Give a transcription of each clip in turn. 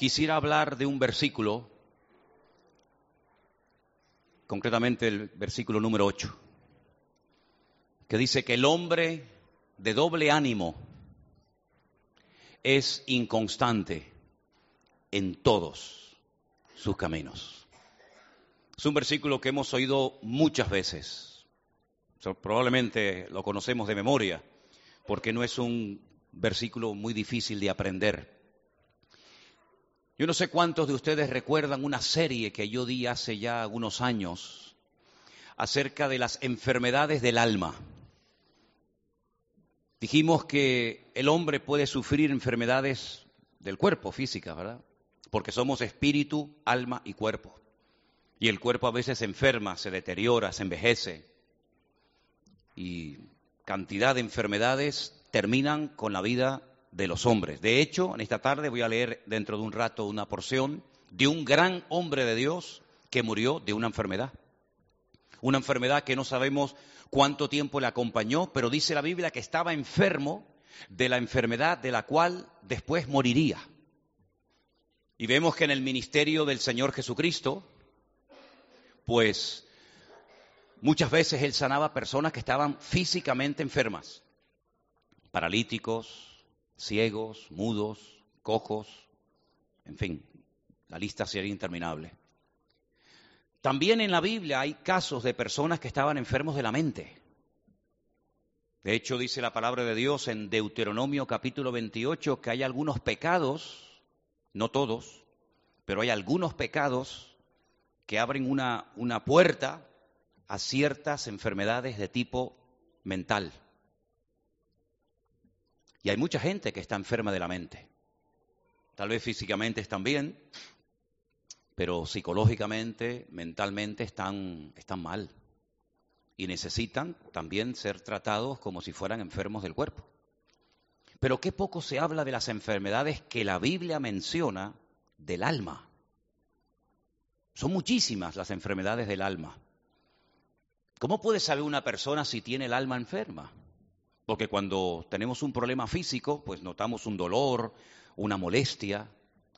quisiera hablar de un versículo, concretamente el versículo número 8, que dice que el hombre de doble ánimo es inconstante en todos sus caminos. Es un versículo que hemos oído muchas veces. Probablemente lo conocemos de memoria, porque no es un versículo muy difícil de aprender. Yo no sé cuántos de ustedes recuerdan una serie que yo di hace ya algunos años acerca de las enfermedades del alma. Dijimos que el hombre puede sufrir enfermedades del cuerpo, físicas, ¿verdad? Porque somos espíritu, alma y cuerpo. Y el cuerpo a veces se enferma, se deteriora, se envejece. Y cantidad de enfermedades terminan con la vida de los hombres. De hecho, en esta tarde voy a leer dentro de un rato una porción de un gran hombre de Dios que murió de una enfermedad. Una enfermedad que no sabemos cuánto tiempo le acompañó, pero dice la Biblia que estaba enfermo de la enfermedad de la cual después moriría. Y vemos que en el ministerio del Señor Jesucristo, pues muchas veces Él sanaba personas que estaban físicamente enfermas, paralíticos, ciegos, mudos, cojos, en fin, la lista sería interminable. También en la Biblia hay casos de personas que estaban enfermos de la mente. De hecho, dice la palabra de Dios en Deuteronomio capítulo 28 que hay algunos pecados, no todos, pero hay algunos pecados que abren una, una puerta a ciertas enfermedades de tipo mental. Y hay mucha gente que está enferma de la mente. Tal vez físicamente están bien, pero psicológicamente, mentalmente están, están mal. Y necesitan también ser tratados como si fueran enfermos del cuerpo. Pero qué poco se habla de las enfermedades que la Biblia menciona del alma. Son muchísimas las enfermedades del alma. ¿Cómo puede saber una persona si tiene el alma enferma? Porque cuando tenemos un problema físico, pues notamos un dolor, una molestia,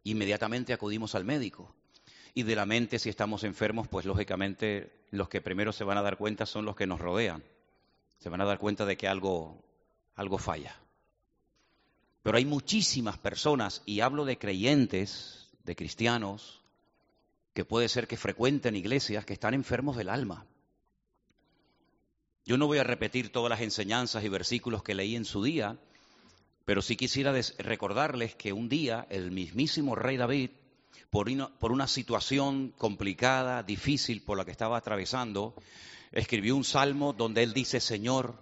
inmediatamente acudimos al médico. Y de la mente, si estamos enfermos, pues lógicamente los que primero se van a dar cuenta son los que nos rodean. Se van a dar cuenta de que algo, algo falla. Pero hay muchísimas personas, y hablo de creyentes, de cristianos, que puede ser que frecuenten iglesias que están enfermos del alma. Yo no voy a repetir todas las enseñanzas y versículos que leí en su día, pero sí quisiera recordarles que un día el mismísimo rey David, por una, situación complicada, difícil por la que estaba atravesando, escribió un salmo donde él dice, Señor,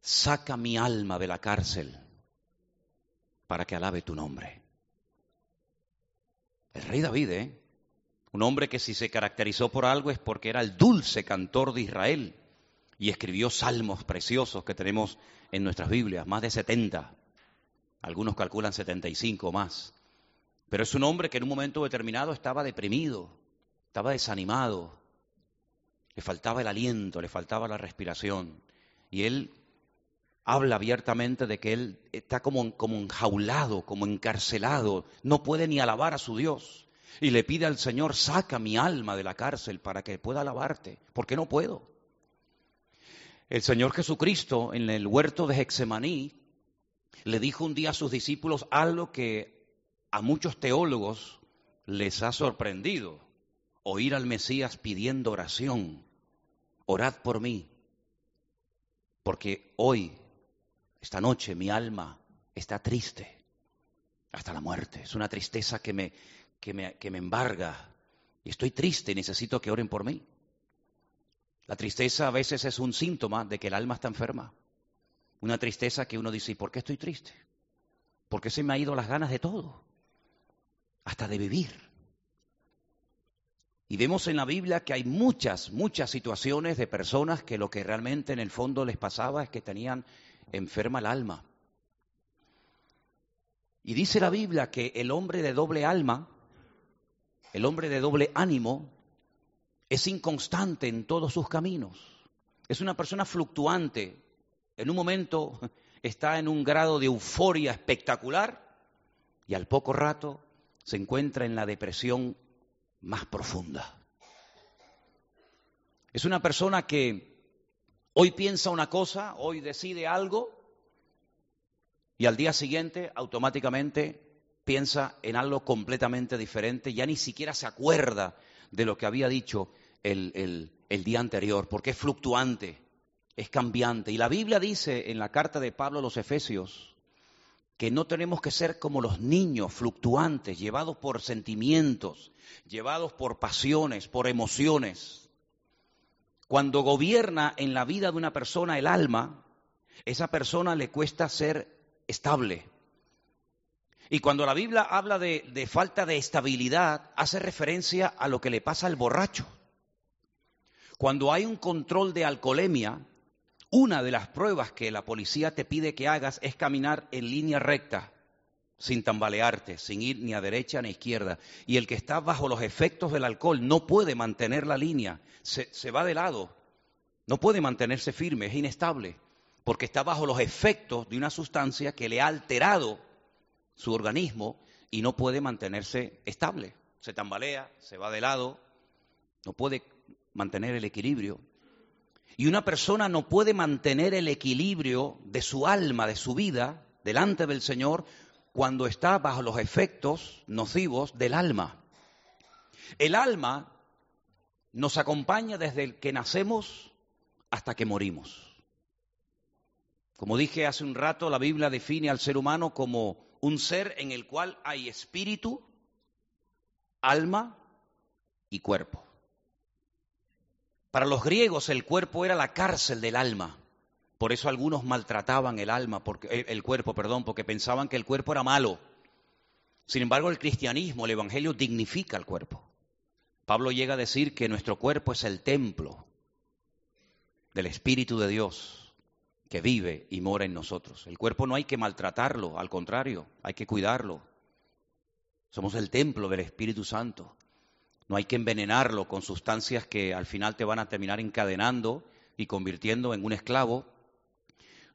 saca mi alma de la cárcel para que alabe tu nombre. El rey David, ¿eh? un hombre que si se caracterizó por algo es porque era el dulce cantor de Israel y escribió salmos preciosos que tenemos en nuestras Biblias, más de 70. Algunos calculan 75 o más. Pero es un hombre que en un momento determinado estaba deprimido, estaba desanimado, le faltaba el aliento, le faltaba la respiración. Y él habla abiertamente de que él está como, como enjaulado, como encarcelado, no puede ni alabar a su Dios. Y le pide al Señor, saca mi alma de la cárcel para que pueda alabarte, porque no puedo. El Señor Jesucristo en el huerto de Hexemaní le dijo un día a sus discípulos algo que a muchos teólogos les ha sorprendido. Oír al Mesías pidiendo oración. Orad por mí. Porque hoy, esta noche, mi alma está triste hasta la muerte. Es una tristeza que me, que me, que me embarga. Y estoy triste y necesito que oren por mí. La tristeza a veces es un síntoma de que el alma está enferma. Una tristeza que uno dice, ¿y por qué estoy triste? ¿Por qué se me ha ido las ganas de todo? Hasta de vivir. Y vemos en la Biblia que hay muchas, muchas situaciones de personas que lo que realmente en el fondo les pasaba es que tenían enferma el alma. Y dice la Biblia que el hombre de doble alma, el hombre de doble ánimo, es inconstante en todos sus caminos. Es una persona fluctuante. En un momento está en un grado de euforia espectacular y al poco rato se encuentra en la depresión más profunda. Es una persona que hoy piensa una cosa, hoy decide algo y al día siguiente automáticamente piensa en algo completamente diferente, ya ni siquiera se acuerda de lo que había dicho el, el día anterior, porque es fluctuante, es cambiante. Y la Biblia dice en la carta de Pablo a los Efesios que no tenemos que ser como los niños fluctuantes, llevados por sentimientos, llevados por pasiones, por emociones. Cuando gobierna en la vida de una persona el alma, esa persona le cuesta ser estable. Y cuando la Biblia habla de, falta de estabilidad, hace referencia a lo que le pasa al borracho. Cuando hay un control de alcoholemia, una de las pruebas que la policía te pide que hagas es caminar en línea recta, sin tambalearte, sin ir ni a derecha ni a izquierda. Y el que está bajo los efectos del alcohol no puede mantener la línea, se, se va de lado, no puede mantenerse firme, es inestable, porque está bajo los efectos de una sustancia que le ha alterado su organismo y no puede mantenerse estable. Se tambalea, se va de lado, no puede mantener el equilibrio. Y una persona no puede mantener el equilibrio de su alma, de su vida, delante del Señor, cuando está bajo los efectos nocivos del alma. El alma nos acompaña desde que nacemos hasta que morimos. Como dije hace un rato, la Biblia define al ser humano como un ser en el cual hay espíritu, alma y cuerpo. Para los griegos el cuerpo era la cárcel del alma. Por eso algunos maltrataban el alma, porque, eh, el cuerpo, perdón, porque pensaban que el cuerpo era malo. Sin embargo, el cristianismo, el evangelio dignifica el cuerpo. Pablo llega a decir que nuestro cuerpo es el templo del Espíritu de Dios que vive y mora en nosotros. El cuerpo no hay que maltratarlo, al contrario, hay que cuidarlo. Somos el templo del Espíritu Santo. No hay que envenenarlo con sustancias que al final te van a terminar encadenando y convirtiendo en un esclavo.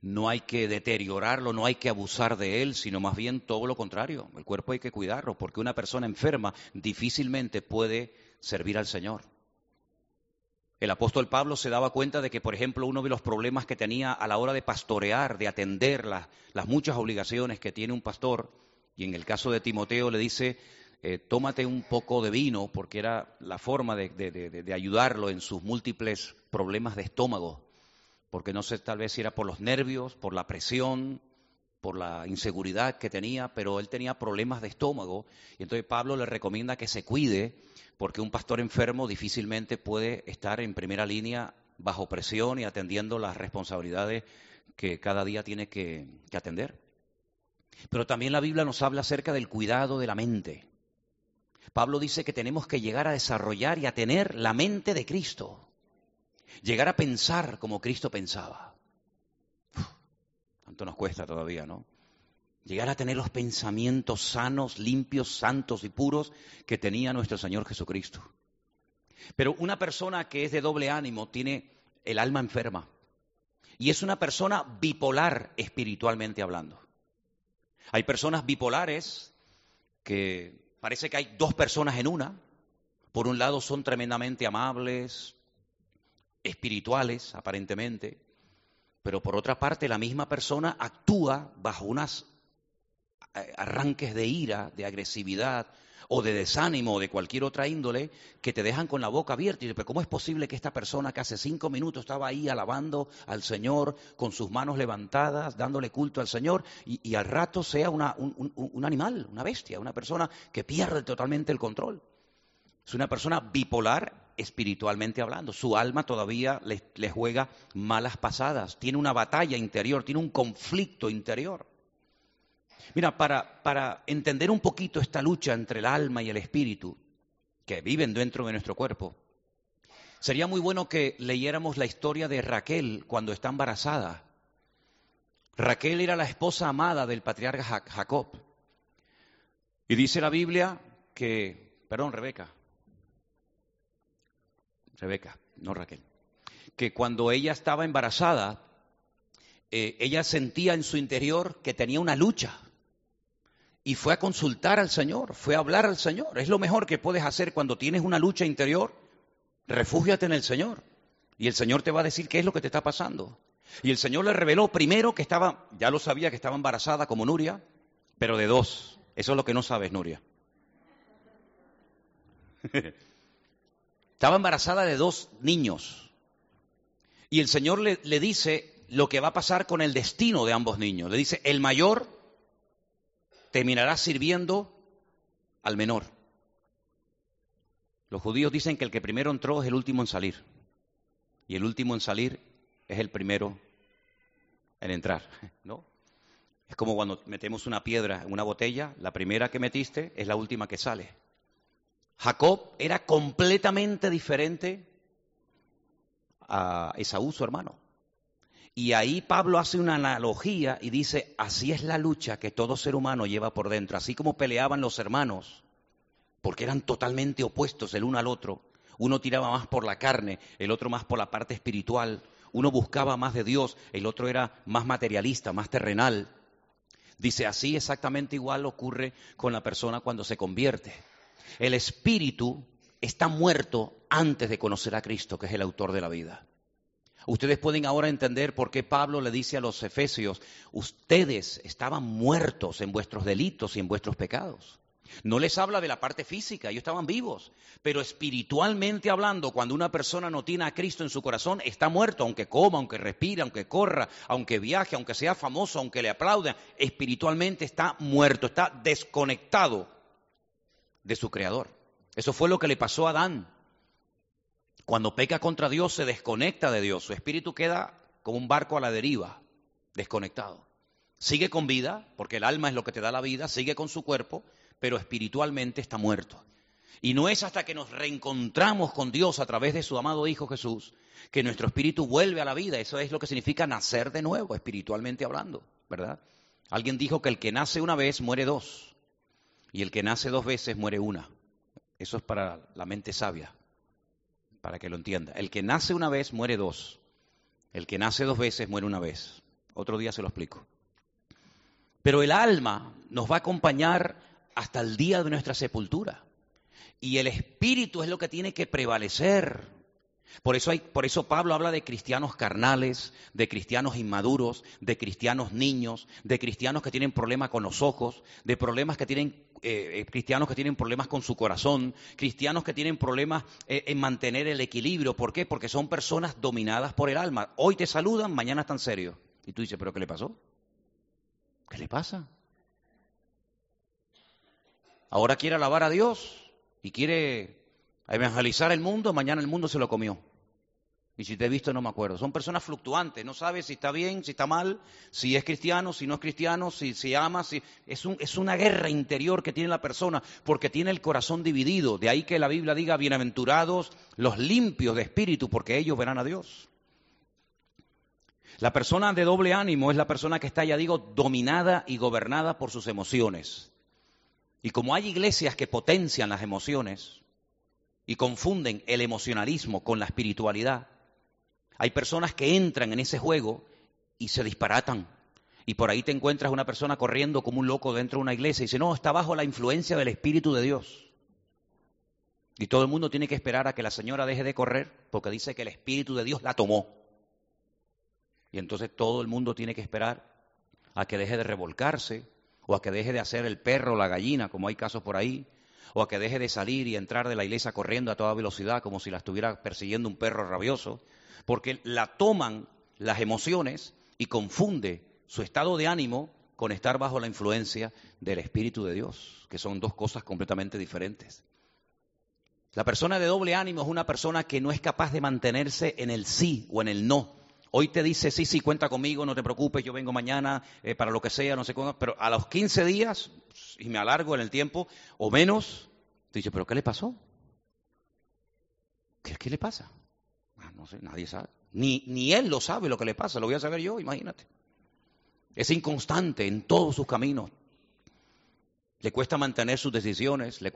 No hay que deteriorarlo, no hay que abusar de él, sino más bien todo lo contrario. El cuerpo hay que cuidarlo, porque una persona enferma difícilmente puede servir al Señor. El apóstol Pablo se daba cuenta de que, por ejemplo, uno de los problemas que tenía a la hora de pastorear, de atender las, las muchas obligaciones que tiene un pastor, y en el caso de Timoteo le dice, eh, tómate un poco de vino, porque era la forma de, ayudarlo en sus múltiples problemas de estómago, porque no sé tal vez si era por los nervios, por la presión, por la inseguridad que tenía, pero él tenía problemas de estómago, y entonces Pablo le recomienda que se cuide, porque un pastor enfermo difícilmente puede estar en primera línea bajo presión y atendiendo las responsabilidades que cada día tiene que atender. Pero también la Biblia nos habla acerca del cuidado de la mente. Pablo dice que tenemos que llegar a desarrollar y a tener la mente de Cristo. Llegar a pensar como Cristo pensaba. Tanto nos cuesta todavía, ¿no? Llegar a tener los pensamientos sanos, limpios, santos y puros que tenía nuestro Señor Jesucristo. Pero una persona que es de doble ánimo tiene el alma enferma. Y es una persona bipolar espiritualmente hablando. Hay personas bipolares que Parece que hay dos personas en una. Por un lado son tremendamente amables, espirituales, aparentemente, pero por otra parte la misma persona actúa bajo unos eh, arranques de ira, de agresividad, o de desánimo o de cualquier otra índole que te dejan con la boca abierta. Y dices, pero ¿cómo es posible que esta persona que hace cinco minutos estaba ahí alabando al Señor con sus manos levantadas, dándole culto al Señor, y, al rato sea un, animal, una bestia, una persona que pierde totalmente el control? Es una persona bipolar espiritualmente hablando. Su alma todavía le, juega malas pasadas, tiene una batalla interior, tiene un conflicto interior. Mira, para, para entender un poquito esta lucha entre el alma y el espíritu que viven dentro de nuestro cuerpo, sería muy bueno que leyéramos la historia de Raquel cuando está embarazada. Raquel era la esposa amada del patriarca Jacob. Y dice la Biblia que, perdón, Rebeca, Rebeca, no Raquel, que cuando ella estaba embarazada, eh, ella sentía en su interior que tenía una lucha y fue a consultar al Señor, fue a hablar al Señor. Es lo mejor que puedes hacer cuando tienes una lucha interior. Refúgiate en el Señor y el Señor te va a decir qué es lo que te está pasando. Y el Señor le reveló primero que estaba, ya lo sabía que estaba embarazada como Nuria, pero de dos. Eso es lo que no sabes, Nuria. estaba embarazada de dos niños. Y el Señor le, dice lo que va a pasar con el destino de ambos niños. Le dice, el mayor terminará sirviendo al menor. Los judíos dicen que el que primero entró es el último en salir. Y el último en salir es el primero en entrar, ¿no? Es como cuando metemos una piedra en una botella, la primera que metiste es la última que sale. Jacob era completamente diferente a Esaú, su hermano. Y ahí Pablo hace una analogía y dice, así es la lucha que todo ser humano lleva por dentro, así como peleaban los hermanos, porque eran totalmente opuestos el uno al otro. Uno tiraba más por la carne, el otro más por la parte espiritual. Uno buscaba más de Dios, el otro era más materialista, más terrenal. Dice, así exactamente igual ocurre con la persona cuando se convierte. El espíritu está muerto antes de conocer a Cristo, que es el autor de la vida. Ustedes pueden ahora entender por qué Pablo le dice a los efesios, ustedes estaban muertos en vuestros delitos y en vuestros pecados. No les habla de la parte física, ellos estaban vivos, pero espiritualmente hablando, cuando una persona no tiene a Cristo en su corazón, está muerto, aunque coma, aunque respire, aunque corra, aunque viaje, aunque sea famoso, aunque le aplaudan, espiritualmente está muerto, está desconectado de su Creador. Eso fue lo que le pasó a Adán. Cuando peca contra Dios se desconecta de Dios, su espíritu queda como un barco a la deriva, desconectado. Sigue con vida, porque el alma es lo que te da la vida, sigue con su cuerpo, pero espiritualmente está muerto. Y no es hasta que nos reencontramos con Dios a través de su amado Hijo Jesús que nuestro espíritu vuelve a la vida. Eso es lo que significa nacer de nuevo, espiritualmente hablando, ¿verdad? Alguien dijo que el que nace una vez muere dos y el que nace dos veces muere una. Eso es para la mente sabia para que lo entienda. El que nace una vez muere dos. El que nace dos veces muere una vez. Otro día se lo explico. Pero el alma nos va a acompañar hasta el día de nuestra sepultura. Y el espíritu es lo que tiene que prevalecer. Por eso, por eso Pablo habla de cristianos carnales, de cristianos inmaduros, de cristianos niños, de cristianos que tienen problemas con los ojos, de problemas que tienen eh, eh, cristianos que tienen problemas con su corazón, cristianos que tienen problemas eh, en mantener el equilibrio. ¿Por qué? Porque son personas dominadas por el alma. Hoy te saludan, mañana están serios. Y tú dices, ¿pero qué le pasó? ¿Qué le pasa? Ahora quiere alabar a Dios y quiere evangelizar el mundo, mañana el mundo se lo comió. Y si te he visto no me acuerdo. Son personas fluctuantes, no sabes si está bien, si está mal, si es cristiano, si no es cristiano, si, si ama, si... Es, un, es una guerra interior que tiene la persona porque tiene el corazón dividido. De ahí que la Biblia diga, bienaventurados los limpios de espíritu porque ellos verán a Dios. La persona de doble ánimo es la persona que está, ya digo, dominada y gobernada por sus emociones. Y como hay iglesias que potencian las emociones y confunden el emocionalismo con la espiritualidad, hay personas que entran en ese juego y se disparatan. Y por ahí te encuentras una persona corriendo como un loco dentro de una iglesia y dice, no, está bajo la influencia del Espíritu de Dios. Y todo el mundo tiene que esperar a que la señora deje de correr porque dice que el Espíritu de Dios la tomó. Y entonces todo el mundo tiene que esperar a que deje de revolcarse o a que deje de hacer el perro o la gallina, como hay casos por ahí, o a que deje de salir y entrar de la iglesia corriendo a toda velocidad como si la estuviera persiguiendo un perro rabioso porque la toman las emociones y confunde su estado de ánimo con estar bajo la influencia del Espíritu de Dios, que son dos cosas completamente diferentes. La persona de doble ánimo es una persona que no es capaz de mantenerse en el sí o en el no. Hoy te dice, sí, sí, cuenta conmigo, no te preocupes, yo vengo mañana eh, para lo que sea, no sé cómo, pero a los 15 días, y me alargo en el tiempo, o menos, te dice, pero ¿qué le pasó? ¿Qué, qué le pasa? Ah, no sé, nadie sabe. Ni, ni él lo sabe lo que le pasa, lo voy a saber yo, imagínate. Es inconstante en todos sus caminos. Le cuesta mantener sus decisiones, le,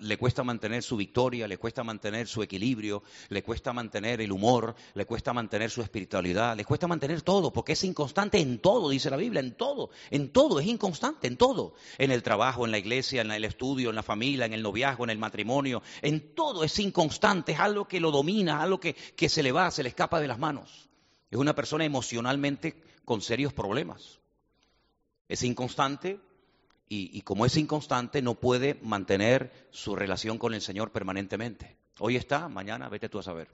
le, cuesta mantener su victoria, le cuesta mantener su equilibrio, le cuesta mantener el humor, le cuesta mantener su espiritualidad, le cuesta mantener todo, porque es inconstante en todo, dice la Biblia, en todo, en todo, es inconstante, en todo. En el trabajo, en la iglesia, en el estudio, en la familia, en el noviazgo, en el matrimonio, en todo es inconstante, es algo que lo domina, algo que, que se le va, se le escapa de las manos. Es una persona emocionalmente con serios problemas. Es inconstante, y, como es inconstante, no puede mantener su relación con el Señor permanentemente. Hoy está, mañana vete tú a saber.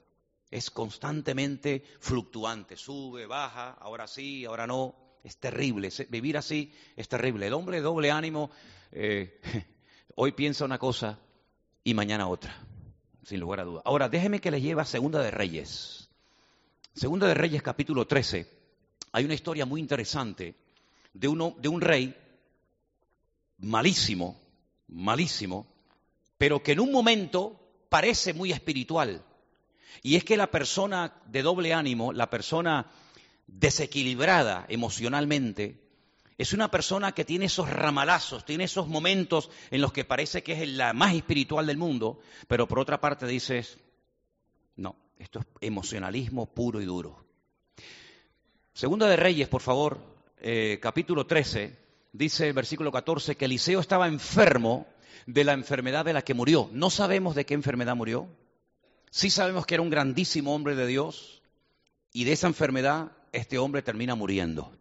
Es constantemente fluctuante, sube, baja, ahora sí, ahora no. Es terrible, vivir así es terrible. El hombre de doble ánimo eh, hoy piensa una cosa y mañana otra, sin lugar a duda. Ahora, déjeme que le lleve a Segunda de Reyes. Segunda de Reyes capítulo 13. Hay una historia muy interesante de un rey malísimo, malísimo, pero que en un momento parece muy espiritual. Y es que la persona de doble ánimo, la persona desequilibrada emocionalmente, es una persona que tiene esos ramalazos, tiene esos momentos en los que parece que es la más espiritual del mundo, pero por otra parte dices, no, esto es emocionalismo puro y duro. Segunda de Reyes, por favor, eh, capítulo 13, dice el versículo 14 que Eliseo estaba enfermo de la enfermedad de la que murió. No sabemos de qué enfermedad murió. Sí sabemos que era un grandísimo hombre de Dios y de esa enfermedad este hombre termina muriendo.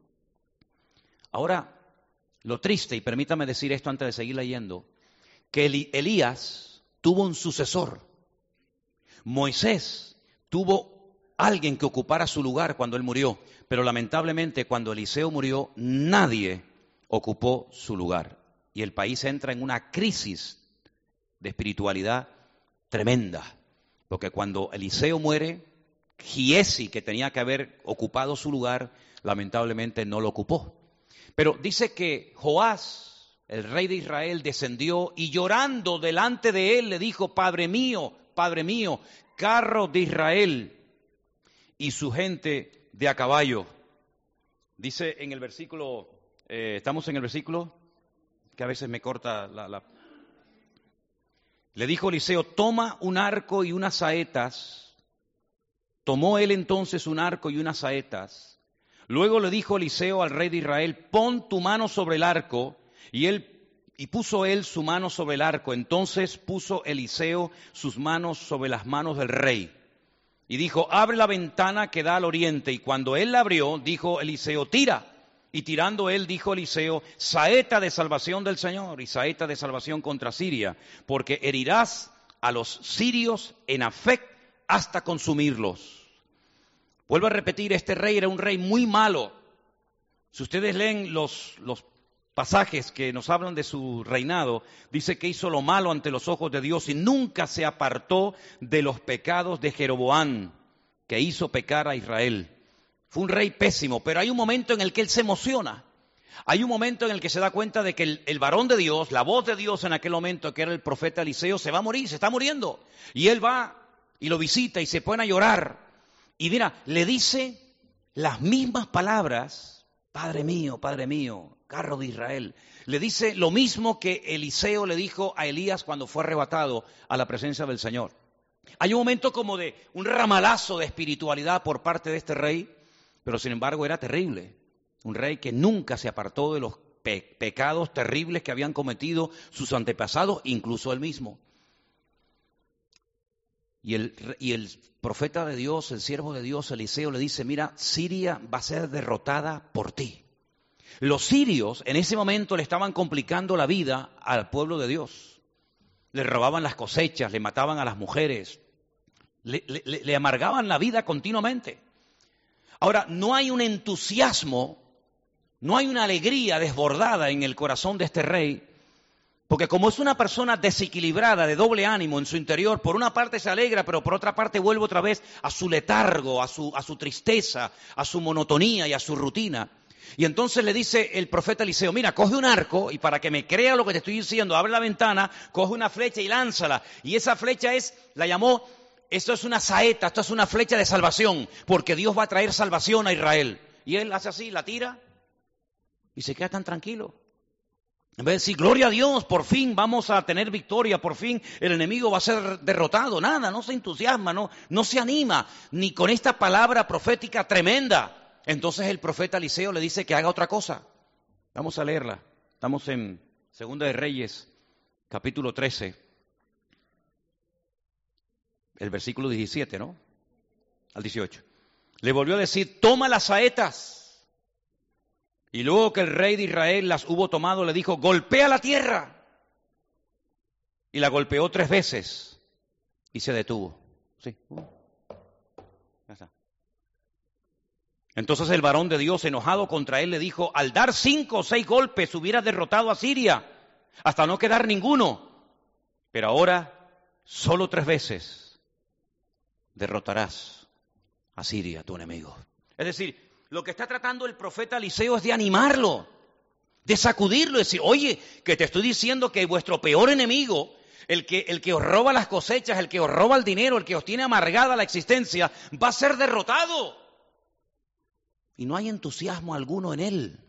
Ahora, lo triste, y permítame decir esto antes de seguir leyendo, que Elías tuvo un sucesor. Moisés tuvo alguien que ocupara su lugar cuando él murió, pero lamentablemente cuando Eliseo murió nadie ocupó su lugar. Y el país entra en una crisis de espiritualidad tremenda. Porque cuando Eliseo muere, Giesi, que tenía que haber ocupado su lugar, lamentablemente no lo ocupó. Pero dice que Joás, el rey de Israel, descendió y llorando delante de él le dijo, Padre mío, Padre mío, carro de Israel y su gente de a caballo. Dice en el versículo eh, estamos en el versículo que a veces me corta la, Le dijo Eliseo, toma un arco y unas saetas. Tomó él entonces un arco y unas saetas. Luego le dijo Eliseo al rey de Israel, pon tu mano sobre el arco. Y él y puso él su mano sobre el arco. Entonces puso Eliseo sus manos sobre las manos del rey. Y dijo, abre la ventana que da al oriente. Y cuando él la abrió, dijo Eliseo, tira. Y tirando él, dijo Eliseo, saeta de salvación del Señor y saeta de salvación contra Siria, porque herirás a los sirios en Afec hasta consumirlos. Vuelvo a repetir, este rey era un rey muy malo. Si ustedes leen los, los pasajes que nos hablan de su reinado, dice que hizo lo malo ante los ojos de Dios y nunca se apartó de los pecados de Jeroboán, que hizo pecar a Israel. Fue un rey pésimo, pero hay un momento en el que él se emociona. Hay un momento en el que se da cuenta de que el, varón de Dios, la voz de Dios en aquel momento, que era el profeta Eliseo, se va a morir, se está muriendo. Y él va y lo visita y se pone a llorar. Y mira, le dice las mismas palabras, Padre mío, Padre mío, carro de Israel. Le dice lo mismo que Eliseo le dijo a Elías cuando fue arrebatado a la presencia del Señor. Hay un momento como de un ramalazo de espiritualidad por parte de este rey pero sin embargo era terrible. Un rey que nunca se apartó de los pecados terribles que habían cometido sus antepasados, incluso él mismo. Y el, profeta de Dios, el siervo de Dios, Eliseo, le dice, mira, Siria va a ser derrotada por ti. Los sirios en ese momento le estaban complicando la vida al pueblo de Dios. Le robaban las cosechas, le mataban a las mujeres, le amargaban la vida continuamente. Ahora, no hay un entusiasmo, no hay una alegría desbordada en el corazón de este rey, porque como es una persona desequilibrada, de doble ánimo en su interior, por una parte se alegra, pero por otra parte vuelve otra vez a su letargo, a su, a su tristeza, a su monotonía y a su rutina. Y entonces le dice el profeta Eliseo, mira, coge un arco y para que me crea lo que te estoy diciendo, abre la ventana, coge una flecha y lánzala. Y esa flecha es, la llamó esto es una saeta, esto es una flecha de salvación, porque Dios va a traer salvación a Israel. Y él hace así, la tira y se queda tan tranquilo. En vez de decir, gloria a Dios, por fin vamos a tener victoria, por fin el enemigo va a ser derrotado. Nada, no se entusiasma, no, no se anima, ni con esta palabra profética tremenda. Entonces el profeta Eliseo le dice que haga otra cosa. Vamos a leerla. Estamos en Segunda de Reyes, capítulo 13, el versículo 17, ¿no? Al 18. Le volvió a decir, toma las saetas y luego que el rey de Israel las hubo tomado, le dijo, golpea la tierra. Y la golpeó tres veces y se detuvo. Sí. Entonces el varón de Dios, enojado contra él, le dijo, al dar cinco o seis golpes hubiera derrotado a Siria, hasta no quedar ninguno. Pero ahora, solo tres veces derrotarás a Siria, tu enemigo. Es decir, lo que está tratando el profeta Eliseo es de animarlo, de sacudirlo, de decir, oye, que te estoy diciendo que vuestro peor enemigo, el que, el que os roba las cosechas, el que os roba el dinero, el que os tiene amargada la existencia, va a ser derrotado. Y no hay entusiasmo alguno en él.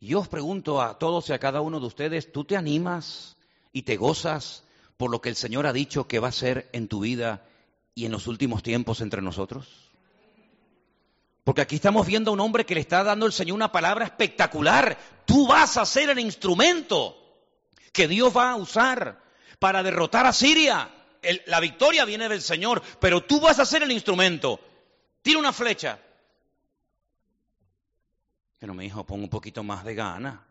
Yo os pregunto a todos y a cada uno de ustedes, ¿tú te animas y te gozas por lo que el Señor ha dicho que va a ser en tu vida y en los últimos tiempos entre nosotros? Porque aquí estamos viendo a un hombre que le está dando el Señor una palabra espectacular. Tú vas a ser el instrumento que Dios va a usar para derrotar a Siria. la victoria viene del Señor, pero tú vas a ser el instrumento. Tira una flecha. Pero mi hijo, pon un poquito más de gana.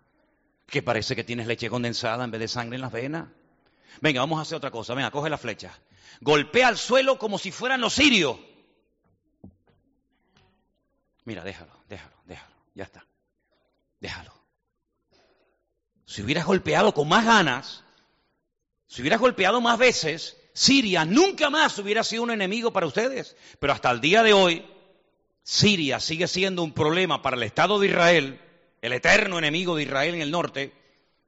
Que parece que tienes leche condensada en vez de sangre en las venas. Venga, vamos a hacer otra cosa. Venga, coge la flecha. Golpea al suelo como si fueran los sirios. Mira, déjalo, déjalo, déjalo, ya está. Déjalo. Si hubieras golpeado con más ganas, si hubieras golpeado más veces, Siria nunca más hubiera sido un enemigo para ustedes. Pero hasta el día de hoy, Siria sigue siendo un problema para el Estado de Israel, el eterno enemigo de Israel en el norte,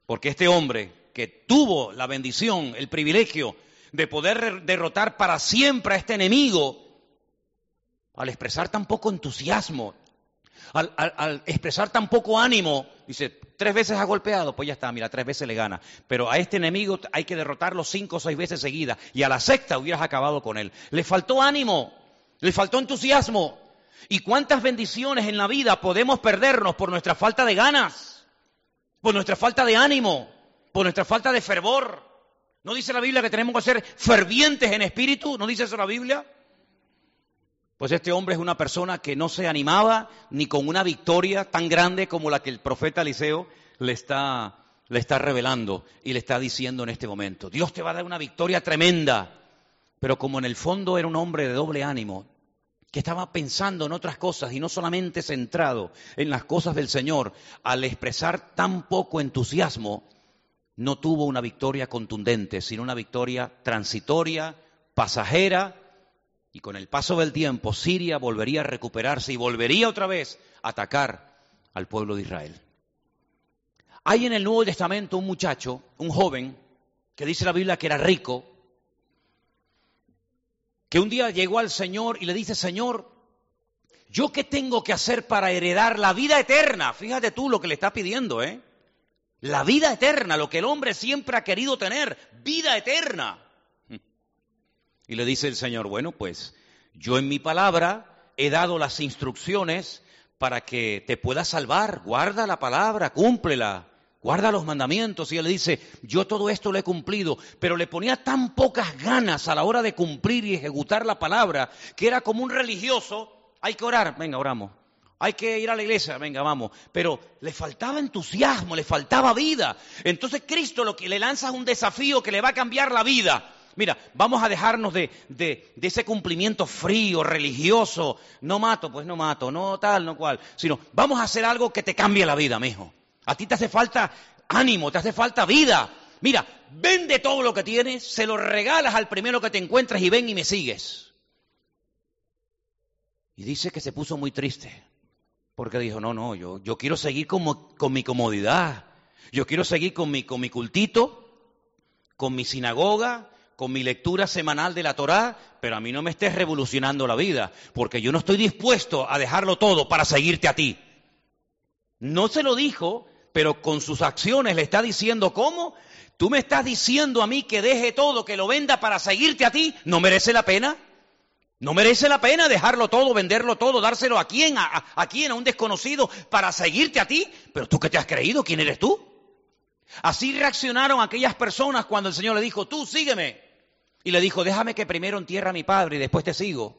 porque este hombre que tuvo la bendición, el privilegio de poder derrotar para siempre a este enemigo, al expresar tan poco entusiasmo, al, expresar tan poco ánimo, dice, tres veces ha golpeado, pues ya está, mira, tres veces le gana. Pero a este enemigo hay que derrotarlo cinco o seis veces seguidas. Y a la sexta hubieras acabado con él. Le faltó ánimo, le faltó entusiasmo. ¿Y cuántas bendiciones en la vida podemos perdernos por nuestra falta de ganas? Por nuestra falta de ánimo, por nuestra falta de fervor. ¿No dice la Biblia que tenemos que ser fervientes en espíritu? ¿No dice eso la Biblia? Pues este hombre es una persona que no se animaba ni con una victoria tan grande como la que el profeta Eliseo le está, le está revelando y le está diciendo en este momento. Dios te va a dar una victoria tremenda. Pero como en el fondo era un hombre de doble ánimo, que estaba pensando en otras cosas y no solamente centrado en las cosas del Señor, al expresar tan poco entusiasmo, no tuvo una victoria contundente, sino una victoria transitoria, pasajera, y con el paso del tiempo, Siria volvería a recuperarse y volvería otra vez a atacar al pueblo de Israel. Hay en el Nuevo Testamento un muchacho, un joven, que dice la Biblia que era rico, que un día llegó al Señor y le dice, Señor, ¿yo qué tengo que hacer para heredar la vida eterna? Fíjate tú lo que le está pidiendo, ¿eh? La vida eterna, lo que el hombre siempre ha querido tener, vida eterna. Y le dice el Señor, bueno, pues yo en mi palabra he dado las instrucciones para que te puedas salvar. Guarda la palabra, cúmplela, guarda los mandamientos. Y él le dice, yo todo esto lo he cumplido, pero le ponía tan pocas ganas a la hora de cumplir y ejecutar la palabra, que era como un religioso, hay que orar, venga, oramos. Hay que ir a la iglesia, venga, vamos. Pero le faltaba entusiasmo, le faltaba vida. Entonces Cristo lo que le lanza es un desafío que le va a cambiar la vida. Mira, vamos a dejarnos de, ese cumplimiento frío, religioso. No mato, pues no mato, no tal, no cual. Sino, vamos a hacer algo que te cambie la vida, mijo. A ti te hace falta ánimo, te hace falta vida. Mira, vende todo lo que tienes, se lo regalas al primero que te encuentres y ven y me sigues. Y dice que se puso muy triste. Porque dijo, no, no, yo, yo quiero seguir con, mi comodidad. Yo quiero seguir con mi, con mi cultito, con mi sinagoga, con mi lectura semanal de la Torá, pero a mí no me estés revolucionando la vida, porque yo no estoy dispuesto a dejarlo todo para seguirte a ti. No se lo dijo, pero con sus acciones le está diciendo, ¿cómo? Tú me estás diciendo a mí que deje todo, que lo venda para seguirte a ti. ¿No merece la pena? ¿No merece la pena dejarlo todo, venderlo todo, dárselo a quién? ¿A, quién? ¿A un desconocido para seguirte a ti? Pero tú qué te has creído, ¿quién eres tú? Así reaccionaron aquellas personas cuando el Señor le dijo, tú sígueme. Y le dijo, déjame que primero entierre a mi padre y después te sigo.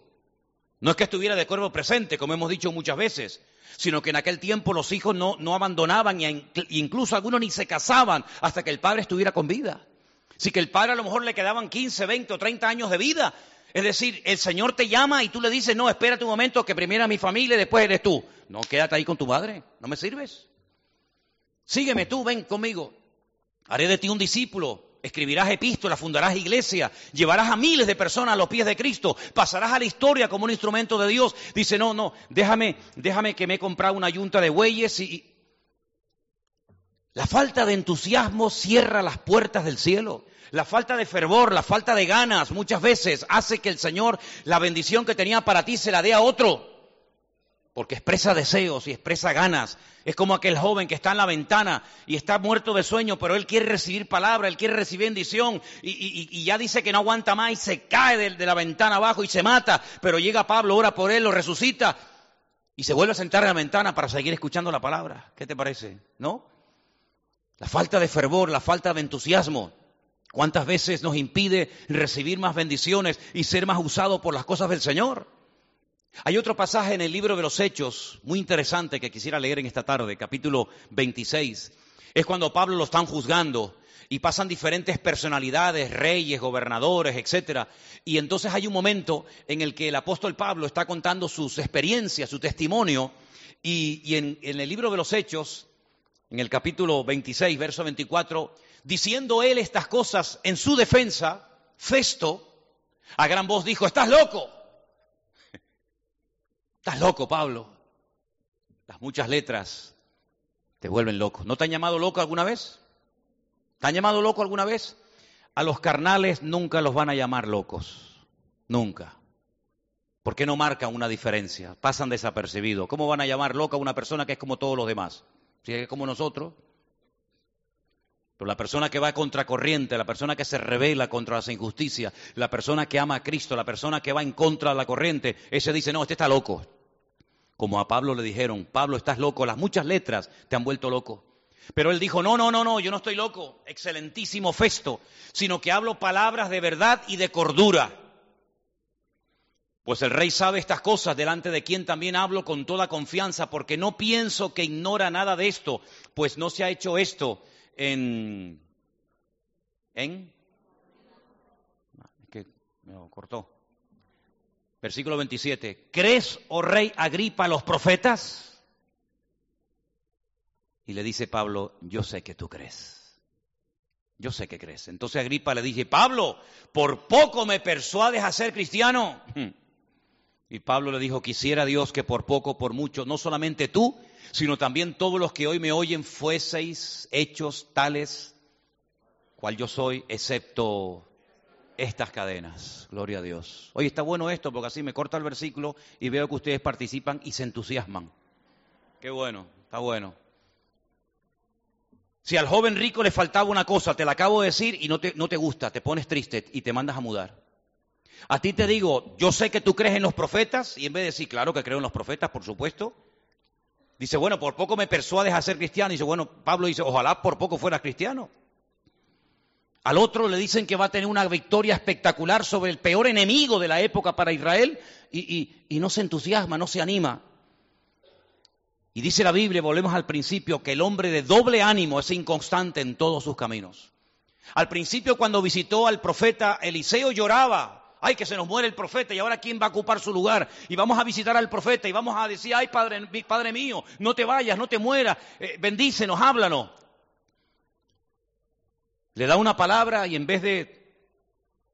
No es que estuviera de cuerpo presente, como hemos dicho muchas veces, sino que en aquel tiempo los hijos no, no abandonaban e incluso algunos ni se casaban hasta que el padre estuviera con vida. Así que el padre a lo mejor le quedaban 15, 20 o 30 años de vida. Es decir, el Señor te llama y tú le dices, no, espérate un momento que primero a mi familia y después eres tú. No, quédate ahí con tu madre, no me sirves. Sígueme tú, ven conmigo. Haré de ti un discípulo escribirás epístolas, fundarás iglesia, llevarás a miles de personas a los pies de Cristo, pasarás a la historia como un instrumento de Dios. Dice, no, no, déjame, déjame que me he comprado una yunta de bueyes y... La falta de entusiasmo cierra las puertas del cielo. La falta de fervor, la falta de ganas muchas veces hace que el Señor la bendición que tenía para ti se la dé a otro porque expresa deseos y expresa ganas. Es como aquel joven que está en la ventana y está muerto de sueño, pero él quiere recibir palabra, él quiere recibir bendición y, ya dice que no aguanta más y se cae de, de, la ventana abajo y se mata, pero llega Pablo, ora por él, lo resucita y se vuelve a sentar en la ventana para seguir escuchando la palabra. ¿Qué te parece? ¿No? La falta de fervor, la falta de entusiasmo. ¿Cuántas veces nos impide recibir más bendiciones y ser más usado por las cosas del Señor? Hay otro pasaje en el libro de los Hechos muy interesante que quisiera leer en esta tarde, capítulo 26. Es cuando Pablo lo están juzgando y pasan diferentes personalidades, reyes, gobernadores, etcétera. Y entonces hay un momento en el que el apóstol Pablo está contando sus experiencias, su testimonio, y, en el libro de los Hechos, en el capítulo 26, verso 24, diciendo él estas cosas en su defensa, Festo, a gran voz dijo, estás loco. Estás loco, Pablo. Las muchas letras te vuelven loco. ¿No te han llamado loco alguna vez? ¿Te han llamado loco alguna vez? A los carnales nunca los van a llamar locos. Nunca. ¿Por qué no marcan una diferencia? Pasan desapercibidos. ¿Cómo van a llamar loca a una persona que es como todos los demás? Si es como nosotros. Pero la persona que va a contracorriente, la persona que se revela contra las injusticias, la persona que ama a Cristo, la persona que va en contra de la corriente, ese dice, no, este está loco. Como a Pablo le dijeron, Pablo, estás loco, las muchas letras te han vuelto loco. Pero él dijo, no, no, no, no, yo no estoy loco, excelentísimo Festo, sino que hablo palabras de verdad y de cordura. Pues el rey sabe estas cosas, delante de quien también hablo con toda confianza, porque no pienso que ignora nada de esto, pues no se ha hecho esto en... en... Es que me lo cortó. Versículo 27. ¿Crees, oh rey Agripa, los profetas? Y le dice Pablo, yo sé que tú crees. Yo sé que crees. Entonces Agripa le dice, Pablo, por poco me persuades a ser cristiano. Y Pablo le dijo, quisiera Dios que por poco, por mucho, no solamente tú, sino también todos los que hoy me oyen fueseis hechos tales cual yo soy, excepto estas cadenas. Gloria a Dios. Oye, está bueno esto porque así me corta el versículo y veo que ustedes participan y se entusiasman. Qué bueno, está bueno. Si al joven rico le faltaba una cosa, te la acabo de decir y no te, no te gusta, te pones triste y te mandas a mudar. A ti te digo, yo sé que tú crees en los profetas y en vez de decir, claro que creo en los profetas, por supuesto, Dice, bueno, por poco me persuades a ser cristiano. Dice, bueno, Pablo dice, ojalá por poco fuera cristiano. Al otro le dicen que va a tener una victoria espectacular sobre el peor enemigo de la época para Israel y, y no se entusiasma, no se anima. Y dice la Biblia, volvemos al principio, que el hombre de doble ánimo es inconstante en todos sus caminos. Al principio cuando visitó al profeta Eliseo lloraba, ay, que se nos muere el profeta y ahora quién va a ocupar su lugar. Y vamos a visitar al profeta y vamos a decir, ay, Padre, padre mío, no te vayas, no te mueras, eh, bendícenos, háblanos. Le da una palabra y en vez de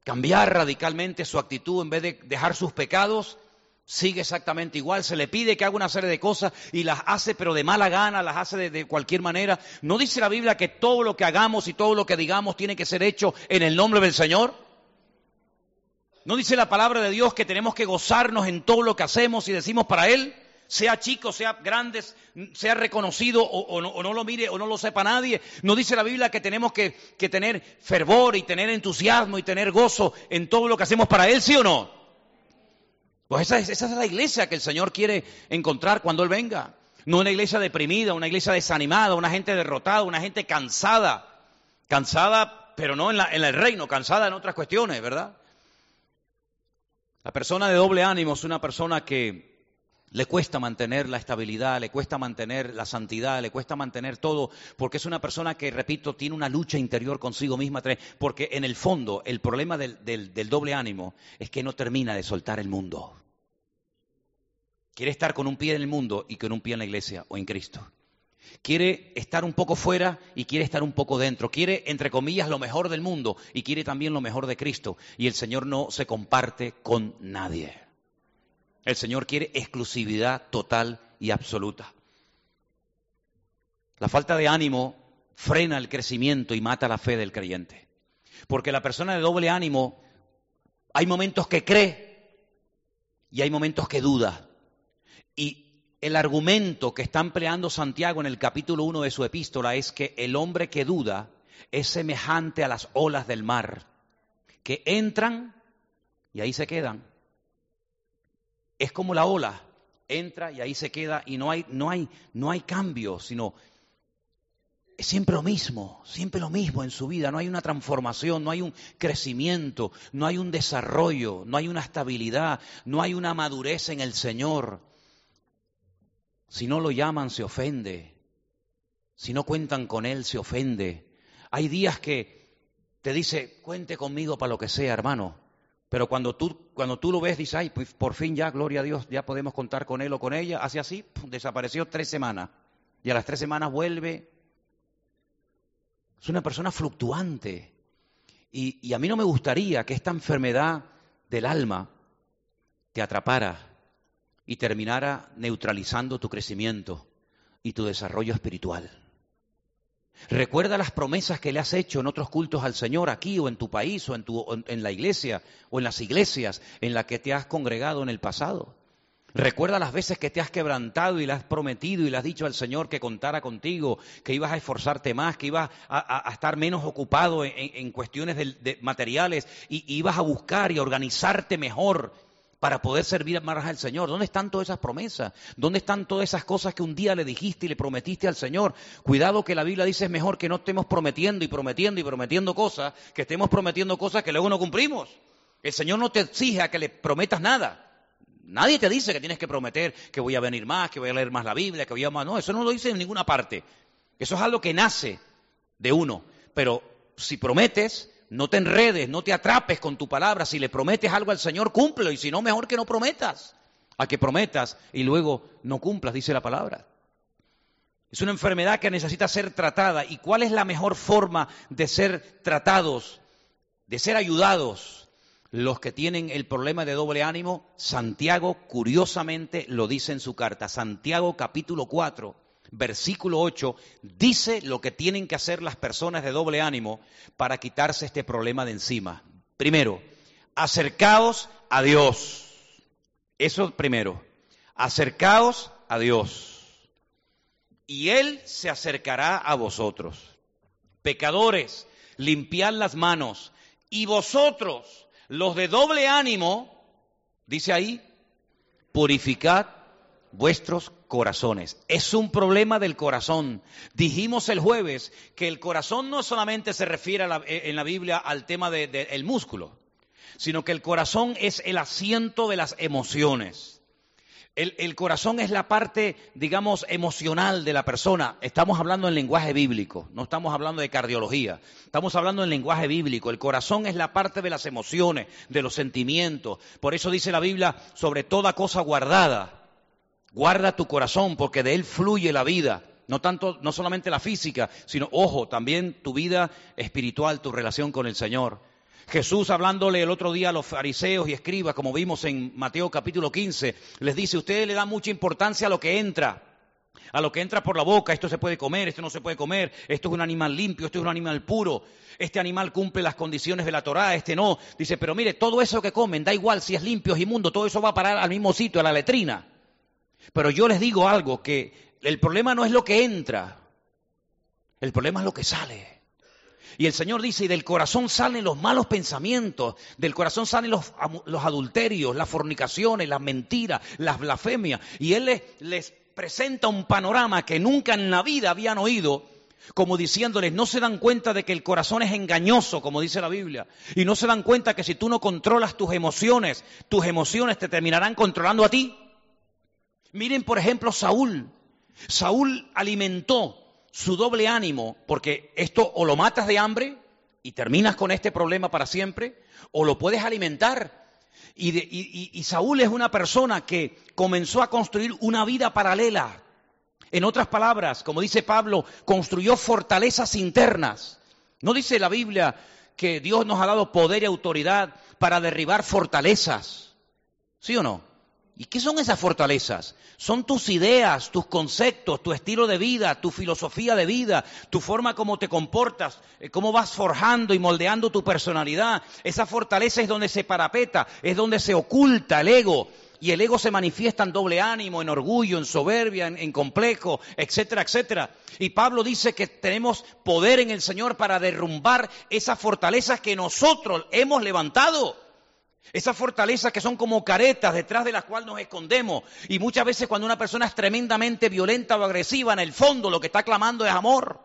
cambiar radicalmente su actitud, en vez de dejar sus pecados, sigue exactamente igual. Se le pide que haga una serie de cosas y las hace, pero de mala gana, las hace de, cualquier manera. ¿No dice la Biblia que todo lo que hagamos y todo lo que digamos tiene que ser hecho en el nombre del Señor? ¿No dice la palabra de Dios que tenemos que gozarnos en todo lo que hacemos y decimos para Él? sea chico, sea grande, sea reconocido o, no, lo mire o no lo sepa nadie. No dice la Biblia que tenemos que, tener fervor y tener entusiasmo y tener gozo en todo lo que hacemos para Él, ¿sí o no? Pues esa es, la iglesia que el Señor quiere encontrar cuando Él venga. No una iglesia deprimida, una iglesia desanimada, una gente derrotada, una gente cansada. Cansada, pero no en, en el reino, cansada en otras cuestiones, ¿verdad? La persona de doble ánimo es una persona que le cuesta mantener la estabilidad, le cuesta mantener la santidad, le cuesta mantener todo, porque es una persona que, repito, tiene una lucha interior consigo misma, porque en el fondo el problema del, doble ánimo es que no termina de soltar el mundo. Quiere estar con un pie en el mundo y con un pie en la iglesia o en Cristo. Quiere estar un poco fuera y quiere estar un poco dentro. Quiere, entre comillas, lo mejor del mundo y quiere también lo mejor de Cristo. Y el Señor no se comparte con nadie. El Señor quiere exclusividad total y absoluta. La falta de ánimo frena el crecimiento y mata la fe del creyente. Porque la persona de doble ánimo, hay momentos que cree y hay momentos que duda. Y el argumento que está empleando Santiago en el capítulo 1 de su epístola es que el hombre que duda es semejante a las olas del mar, que entran y ahí se quedan es como la ola, entra y ahí se queda y no hay, no hay, no hay cambio, sino es siempre lo mismo, siempre lo mismo en su vida, no hay una transformación, no hay un crecimiento, no hay un desarrollo, no hay una estabilidad, no hay una madurez en el Señor. Si no lo llaman, se ofende. Si no cuentan con Él, se ofende. Hay días que te dice, cuente conmigo para lo que sea, hermano. Pero cuando tú, cuando tú lo ves, dices, ay, pues por fin ya, gloria a Dios, ya podemos contar con él o con ella. Hace así, desapareció tres semanas. Y a las tres semanas vuelve. Es una persona fluctuante. Y, y a mí no me gustaría que esta enfermedad del alma te atrapara y terminara neutralizando tu crecimiento y tu desarrollo espiritual. Recuerda las promesas que le has hecho en otros cultos al Señor, aquí o en tu país o en, tu, en la iglesia o en las iglesias en las que te has congregado en el pasado. Recuerda las veces que te has quebrantado y le has prometido y le has dicho al Señor que contara contigo, que ibas a esforzarte más, que ibas a, estar menos ocupado en, cuestiones de, materiales y ibas a buscar y organizarte mejor para poder servir más al Señor. ¿Dónde están todas esas promesas? ¿Dónde están todas esas cosas que un día le dijiste y le prometiste al Señor? Cuidado que la Biblia dice es mejor que no estemos prometiendo y prometiendo y prometiendo cosas, que estemos prometiendo cosas que luego no cumplimos. El Señor no te exige a que le prometas nada. Nadie te dice que tienes que prometer que voy a venir más, que voy a leer más la Biblia, que voy a más. No, eso no lo dice en ninguna parte. Eso es algo que nace de uno. Pero si prometes, no te enredes, no te atrapes con tu palabra. Si le prometes algo al Señor, cúmplelo. Y si no, mejor que no prometas. A que prometas y luego no cumplas, dice la palabra. Es una enfermedad que necesita ser tratada. ¿Y cuál es la mejor forma de ser tratados, de ser ayudados? Los que tienen el problema de doble ánimo, Santiago curiosamente lo dice en su carta. Santiago capítulo 4, versículo 8, dice lo que tienen que hacer las personas de doble ánimo para quitarse este problema de encima. Primero, acercaos a Dios. Eso primero, acercaos a Dios. Y Él se acercará a vosotros. Pecadores, limpiad las manos. Y vosotros, los de doble ánimo, dice ahí, purificad vuestros corazones. Es un problema del corazón. Dijimos el jueves que el corazón no solamente se refiere eh, en la Biblia al tema del músculo, sino que el corazón es el asiento de las emociones. El, corazón es la parte, digamos, emocional de la persona. Estamos hablando en lenguaje bíblico, no estamos hablando de cardiología. Estamos hablando en lenguaje bíblico. El corazón es la parte de las emociones, de los sentimientos. Por eso dice la Biblia, sobre toda cosa guardada, Guarda tu corazón porque de él fluye la vida. No tanto, no solamente la física, sino, ojo, también tu vida espiritual, tu relación con el Señor. Jesús hablándole el otro día a los fariseos y escribas, como vimos en Mateo capítulo 15, les dice, ustedes le dan mucha importancia a lo que entra, a lo que entra por la boca, esto se puede comer, esto no se puede comer, esto es un animal limpio, esto es un animal puro, este animal cumple las condiciones de la Torá, este no. Dice, pero mire, todo eso que comen, da igual si es limpio o inmundo, todo eso va a parar al mismo sitio, a la letrina. Pero yo les digo algo, que el problema no es lo que entra, el problema es lo que sale. Y el Señor dice, y del corazón salen los malos pensamientos, del corazón salen los, adulterios, las fornicaciones, las mentiras, las blasfemias. Y Él les, les presenta un panorama que nunca en la vida habían oído como diciéndoles, no se dan cuenta de que el corazón es engañoso, como dice la Biblia, y no se dan cuenta que si tú no controlas tus emociones, tus emociones te terminarán controlando a ti. Miren, por ejemplo, Saúl. Saúl alimentó su doble ánimo, porque esto o lo matas de hambre y terminas con este problema para siempre, o lo puedes alimentar. Y, y Saúl es una persona que comenzó a construir una vida paralela, en otras palabras, como dice Pablo, construyó fortalezas internas. ¿No dice la Biblia que Dios nos ha dado poder y autoridad para derribar fortalezas? ¿Sí o no? ¿Y qué son esas fortalezas? Son tus ideas, tus conceptos, tu estilo de vida, tu filosofía de vida, tu forma como te comportas, eh, cómo vas forjando y moldeando tu personalidad. Esa fortaleza es donde se parapeta, es donde se oculta el ego, y el ego se manifiesta en doble ánimo, en orgullo, en soberbia, en, complejo, etcétera, etcétera. Y Pablo dice que tenemos poder en el Señor para derrumbar esas fortalezas que nosotros hemos levantado. Esas fortalezas que son como caretas detrás de las cuales nos escondemos. Y muchas veces cuando una persona es tremendamente violenta o agresiva, en el fondo lo que está clamando es amor.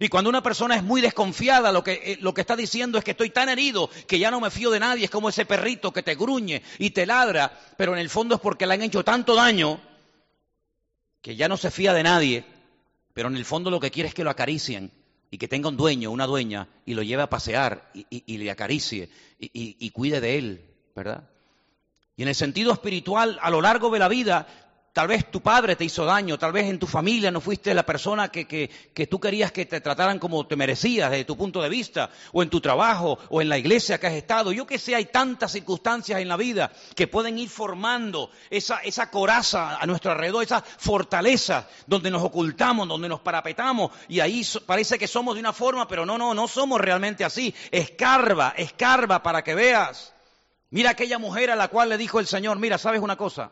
Y cuando una persona es muy desconfiada, lo que, eh, lo que está diciendo es que estoy tan herido que ya no me fío de nadie. Es como ese perrito que te gruñe y te ladra, pero en el fondo es porque le han hecho tanto daño que ya no se fía de nadie. Pero en el fondo lo que quiere es que lo acaricien y que tenga un dueño, una dueña, y lo lleve a pasear y, le acaricie y, y cuide de él, ¿verdad? Y en el sentido espiritual, a lo largo de la vida, Tal vez tu padre te hizo daño, tal vez en tu familia no fuiste la persona que, que, tú querías que te trataran como te merecías desde tu punto de vista, o en tu trabajo, o en la iglesia que has estado. Yo que sé, hay tantas circunstancias en la vida que pueden ir formando esa, esa coraza a nuestro alrededor, esa fortaleza donde nos ocultamos, donde nos parapetamos, y ahí parece que somos de una forma, pero no, no, no somos realmente así. Escarba, escarba para que veas. Mira aquella mujer a la cual le dijo el Señor, mira, ¿sabes una cosa?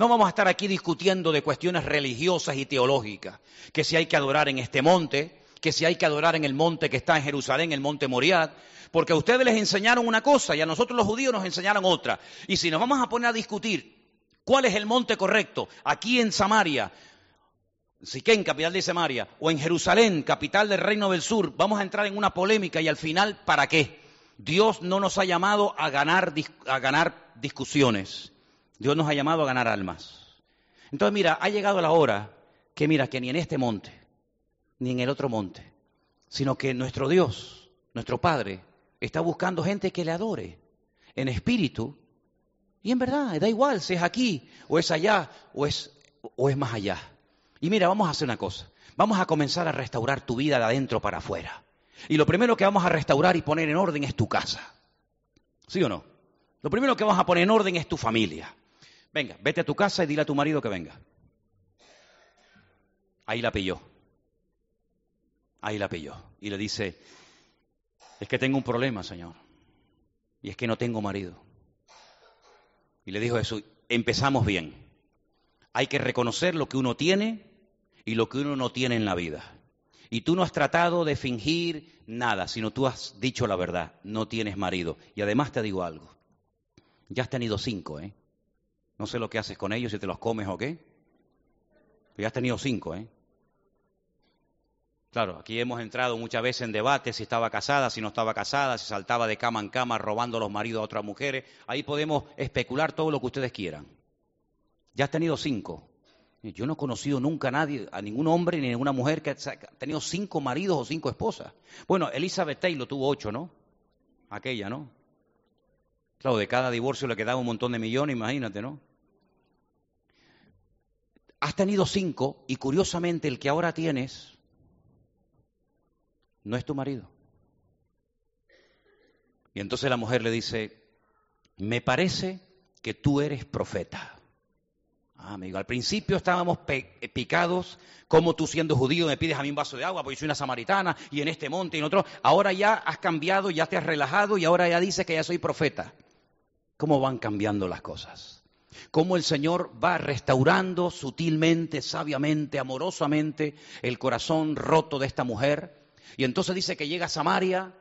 No vamos a estar aquí discutiendo de cuestiones religiosas y teológicas, que si hay que adorar en este monte, que si hay que adorar en el monte que está en Jerusalén, el monte Moriad, porque a ustedes les enseñaron una cosa y a nosotros los judíos nos enseñaron otra. Y si nos vamos a poner a discutir cuál es el monte correcto, aquí en Samaria, Siquén, capital de Samaria, o en Jerusalén, capital del Reino del Sur, vamos a entrar en una polémica y al final, ¿para qué? Dios no nos ha llamado a ganar, a ganar discusiones. Dios nos ha llamado a ganar almas. Entonces, mira, ha llegado la hora que, mira, que ni en este monte, ni en el otro monte, sino que nuestro Dios, nuestro Padre, está buscando gente que le adore en espíritu y en verdad, da igual si es aquí o es allá o es, o es más allá. Y mira, vamos a hacer una cosa. Vamos a comenzar a restaurar tu vida de adentro para afuera. Y lo primero que vamos a restaurar y poner en orden es tu casa. ¿Sí o no? Lo primero que vamos a poner en orden es tu familia. Venga, vete a tu casa y dile a tu marido que venga. Ahí la pilló. Ahí la pilló. Y le dice, es que tengo un problema, Señor. Y es que no tengo marido. Y le dijo Jesús, empezamos bien. Hay que reconocer lo que uno tiene y lo que uno no tiene en la vida. Y tú no has tratado de fingir nada, sino tú has dicho la verdad. No tienes marido. Y además te digo algo. Ya has tenido cinco, ¿eh? No sé lo que haces con ellos, si te los comes o qué. Pero ya has tenido cinco, ¿eh? Claro, aquí hemos entrado muchas veces en debate si estaba casada, si no estaba casada, si saltaba de cama en cama robando los maridos a otras mujeres. Ahí podemos especular todo lo que ustedes quieran. Ya has tenido cinco. Yo no he conocido nunca a nadie, a ningún hombre ni a ninguna mujer que ha tenido cinco maridos o cinco esposas. Bueno, Elizabeth Taylor tuvo ocho, ¿no? Aquella, ¿no? Claro, de cada divorcio le quedaba un montón de millones, imagínate, ¿no? Has tenido cinco y curiosamente el que ahora tienes no es tu marido. Y entonces la mujer le dice, me parece que tú eres profeta. Ah, amigo, al principio estábamos picados, como tú siendo judío me pides a mí un vaso de agua, porque soy una samaritana, y en este monte y en otro. Ahora ya has cambiado, ya te has relajado y ahora ya dices que ya soy profeta. ¿Cómo van cambiando las cosas? Cómo el Señor va restaurando sutilmente, sabiamente, amorosamente el corazón roto de esta mujer. Y entonces dice que llega a Samaria,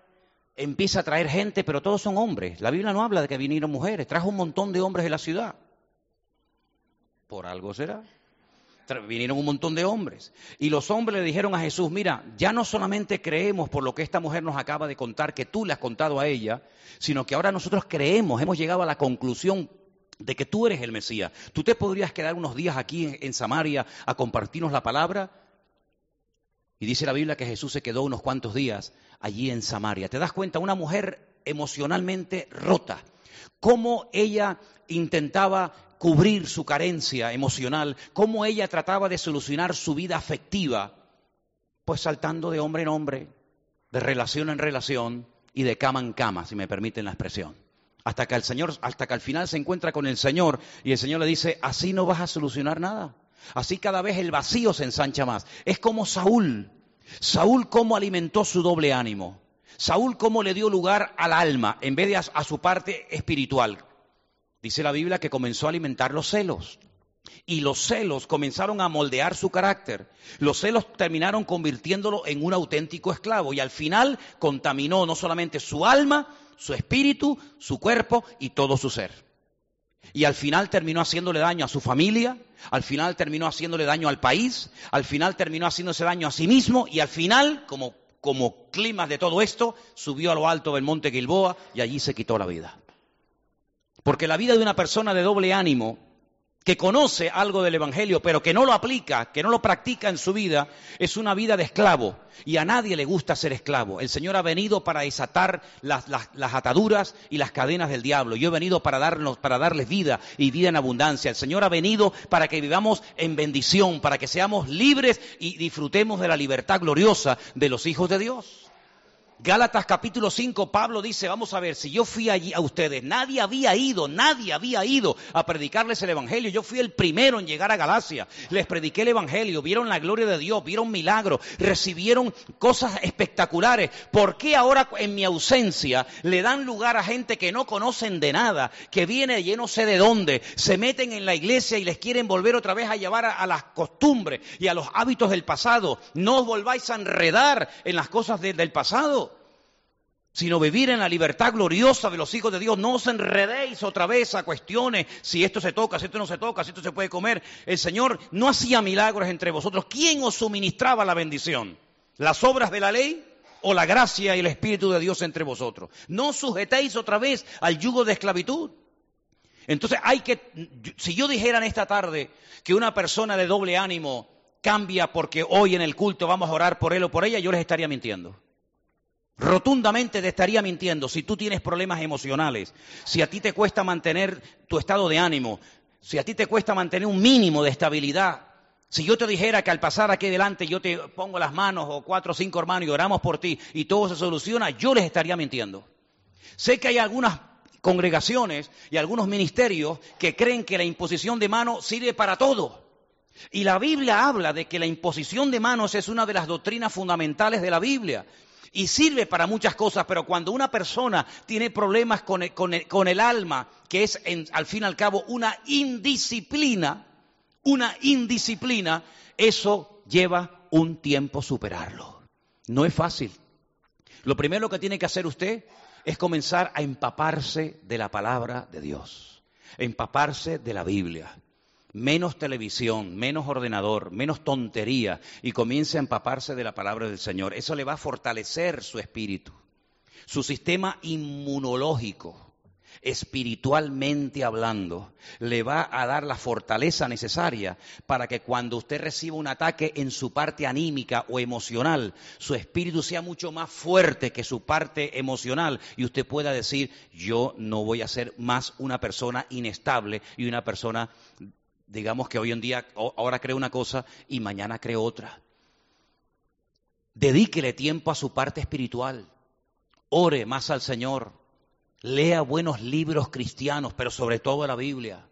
empieza a traer gente, pero todos son hombres. La Biblia no habla de que vinieron mujeres, trajo un montón de hombres de la ciudad. Por algo será. Vinieron un montón de hombres. Y los hombres le dijeron a Jesús, mira, ya no solamente creemos por lo que esta mujer nos acaba de contar, que tú le has contado a ella, sino que ahora nosotros creemos, hemos llegado a la conclusión de que tú eres el Mesías. ¿Tú te podrías quedar unos días aquí en, Samaria a compartirnos la palabra? Y dice la Biblia que Jesús se quedó unos cuantos días allí en Samaria. ¿Te das cuenta? Una mujer emocionalmente rota. Cómo ella intentaba cubrir su carencia emocional, cómo ella trataba de solucionar su vida afectiva, pues saltando de hombre en hombre, de relación en relación y de cama en cama, si me permiten la expresión hasta que el Señor, hasta que al final se encuentra con el Señor y el Señor le dice, así no vas a solucionar nada. Así cada vez el vacío se ensancha más. Es como Saúl. Saúl cómo alimentó su doble ánimo. Saúl cómo le dio lugar al alma en vez de a, a su parte espiritual. Dice la Biblia que comenzó a alimentar los celos. Y los celos comenzaron a moldear su carácter. Los celos terminaron convirtiéndolo en un auténtico esclavo y al final contaminó no solamente su alma, su espíritu, su cuerpo y todo su ser. Y al final terminó haciéndole daño a su familia, al final terminó haciéndole daño al país, al final terminó haciéndose daño a sí mismo y al final, como, como clima de todo esto, subió a lo alto del monte Gilboa y allí se quitó la vida. Porque la vida de una persona de doble ánimo que conoce algo del Evangelio, pero que no lo aplica, que no lo practica en su vida, es una vida de esclavo. Y a nadie le gusta ser esclavo. El Señor ha venido para desatar las, ataduras y las cadenas del diablo. Yo he venido para, darnos, para darles vida y vida en abundancia. El Señor ha venido para que vivamos en bendición, para que seamos libres y disfrutemos de la libertad gloriosa de los hijos de Dios. Gálatas capítulo 5, Pablo dice, vamos a ver, si yo fui allí a ustedes, nadie había ido, nadie había ido a predicarles el Evangelio. Yo fui el primero en llegar a Galacia. Les prediqué el Evangelio, vieron la gloria de Dios, vieron milagros, recibieron cosas espectaculares. ¿Por qué ahora en mi ausencia le dan lugar a gente que no conocen de nada, que viene de no sé de dónde, se meten en la iglesia y les quieren volver otra vez a llevar a, las costumbres y a los hábitos del pasado? No os volváis a enredar en las cosas del pasado sino vivir en la libertad gloriosa de los hijos de Dios. No os enredéis otra vez a cuestiones si esto se toca, si esto no se toca, si esto se puede comer. El Señor no hacía milagros entre vosotros. ¿Quién os suministraba la bendición? ¿Las obras de la ley? o la gracia y el Espíritu de Dios entre vosotros. No sujetéis otra vez al yugo de esclavitud. Entonces hay que, si yo dijera en esta tarde que una persona de doble ánimo cambia porque hoy en el culto vamos a orar por él o por ella, yo les estaría mintiendo. Rotundamente te estaría mintiendo si tú tienes problemas emocionales, si a ti te cuesta mantener tu estado de ánimo, si a ti te cuesta mantener un mínimo de estabilidad. Si yo te dijera que al pasar aquí delante yo te pongo las manos o cuatro o cinco hermanos y oramos por ti y todo se soluciona, yo les estaría mintiendo. Sé que hay algunas congregaciones y algunos ministerios que creen que la imposición de manos sirve para todo. Y la Biblia habla de que la imposición de manos es una de las doctrinas fundamentales de la Biblia y sirve para muchas cosas, pero cuando una persona tiene problemas con el, alma, que es al fin y al cabo una indisciplina, una indisciplina, eso lleva un tiempo superarlo. No es fácil. Lo primero que tiene que hacer usted es comenzar a empaparse de la palabra de Dios, empaparse de la Biblia menos televisión, menos ordenador, menos tontería y comience a empaparse de la palabra del Señor. Eso le va a fortalecer su espíritu, su sistema inmunológico, espiritualmente hablando, le va a dar la fortaleza necesaria para que cuando usted reciba un ataque en su parte anímica o emocional, su espíritu sea mucho más fuerte que su parte emocional y usted pueda decir, yo no voy a ser más una persona inestable y una persona digamos que hoy en día, ahora creo una cosa y mañana creo otra. Dedíquele tiempo a su parte espiritual. Ore más al Señor. Lea buenos libros cristianos, pero sobre todo la Biblia.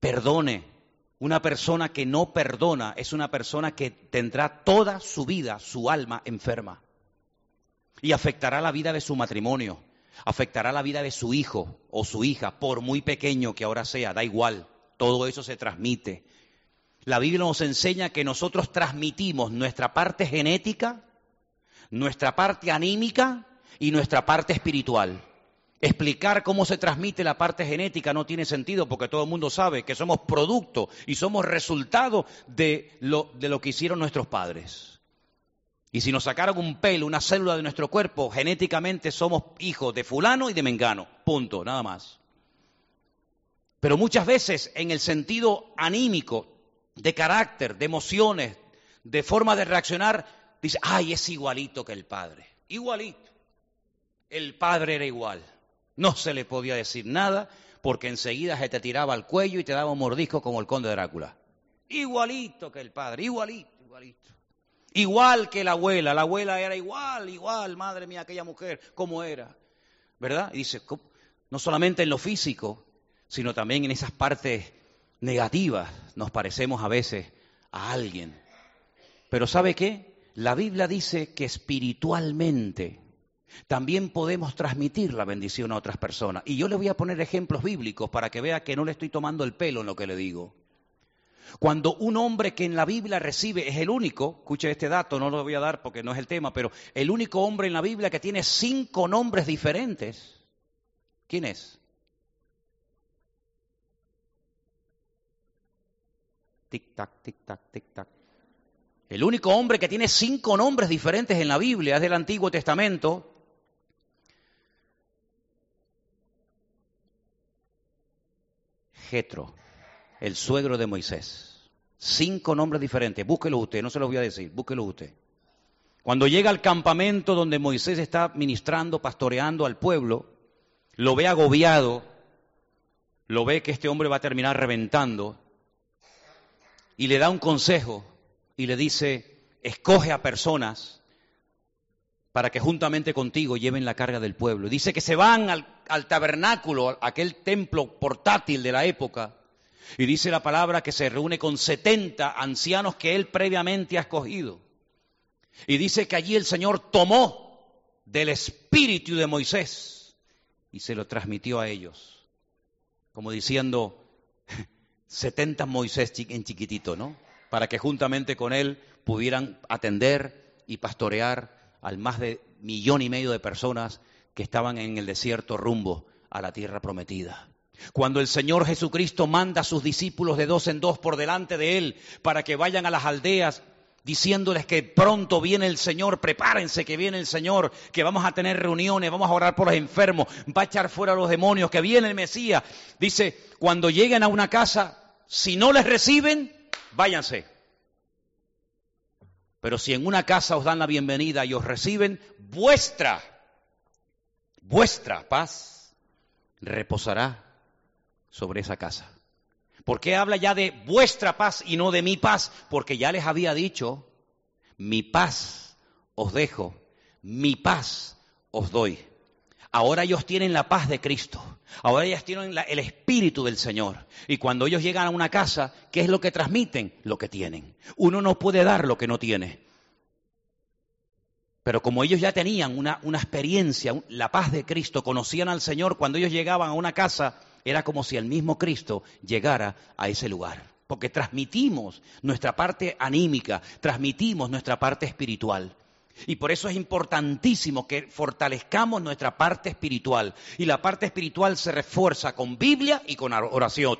Perdone. Una persona que no perdona es una persona que tendrá toda su vida, su alma enferma. Y afectará la vida de su matrimonio afectará la vida de su hijo o su hija, por muy pequeño que ahora sea, da igual, todo eso se transmite. La Biblia nos enseña que nosotros transmitimos nuestra parte genética, nuestra parte anímica y nuestra parte espiritual. Explicar cómo se transmite la parte genética no tiene sentido porque todo el mundo sabe que somos producto y somos resultado de lo, de lo que hicieron nuestros padres. Y si nos sacaron un pelo, una célula de nuestro cuerpo, genéticamente somos hijos de fulano y de mengano. Punto, nada más. Pero muchas veces en el sentido anímico, de carácter, de emociones, de forma de reaccionar, dice, ay, es igualito que el padre. Igualito. El padre era igual. No se le podía decir nada porque enseguida se te tiraba al cuello y te daba un mordisco como el conde Drácula. Igualito que el padre, igualito, igualito. Igual que la abuela, la abuela era igual, igual, madre mía, aquella mujer, ¿cómo era? ¿Verdad? Y dice, no solamente en lo físico, sino también en esas partes negativas nos parecemos a veces a alguien. Pero ¿sabe qué? La Biblia dice que espiritualmente también podemos transmitir la bendición a otras personas. Y yo le voy a poner ejemplos bíblicos para que vea que no le estoy tomando el pelo en lo que le digo. Cuando un hombre que en la Biblia recibe, es el único, escuche este dato, no lo voy a dar porque no es el tema, pero el único hombre en la Biblia que tiene cinco nombres diferentes, ¿quién es? Tic-tac, tic-tac, tic-tac. El único hombre que tiene cinco nombres diferentes en la Biblia es del Antiguo Testamento, Jetro, el suegro de Moisés. Cinco nombres diferentes. Búsquelo usted, no se los voy a decir, búsquelo usted. Cuando llega al campamento donde Moisés está ministrando, pastoreando al pueblo, lo ve agobiado, lo ve que este hombre va a terminar reventando, y le da un consejo y le dice, escoge a personas para que juntamente contigo lleven la carga del pueblo. Dice que se van al, tabernáculo, aquel templo portátil de la época, y dice la palabra que se reúne con 70 ancianos que él previamente ha escogido. Y dice que allí el Señor tomó del espíritu de Moisés y se lo transmitió a ellos, como diciendo, 70 Moisés en chiquitito, ¿no? Para que juntamente con él pudieran atender y pastorear al más de millón y medio de personas que estaban en el desierto rumbo a la tierra prometida. Cuando el Señor Jesucristo manda a sus discípulos de dos en dos por delante de Él para que vayan a las aldeas diciéndoles que pronto viene el Señor, prepárense que viene el Señor, que vamos a tener reuniones, vamos a orar por los enfermos, va a echar fuera a los demonios, que viene el Mesías. Dice, cuando lleguen a una casa, si no les reciben, váyanse. Pero si en una casa os dan la bienvenida y os reciben, vuestra, vuestra paz reposará sobre esa casa. ¿Por qué habla ya de vuestra paz y no de mi paz? Porque ya les había dicho, mi paz os dejo, mi paz os doy. Ahora ellos tienen la paz de Cristo. Ahora ellos tienen el Espíritu del Señor. Y cuando ellos llegan a una casa, ¿qué es lo que transmiten? Lo que tienen. Uno no puede dar lo que no tiene. Pero como ellos ya tenían una, una experiencia, la paz de Cristo, conocían al Señor, cuando ellos llegaban a una casa, era como si el mismo Cristo llegara a ese lugar. Porque transmitimos nuestra parte anímica, transmitimos nuestra parte espiritual. Y por eso es importantísimo que fortalezcamos nuestra parte espiritual. Y la parte espiritual se refuerza con Biblia y con oración.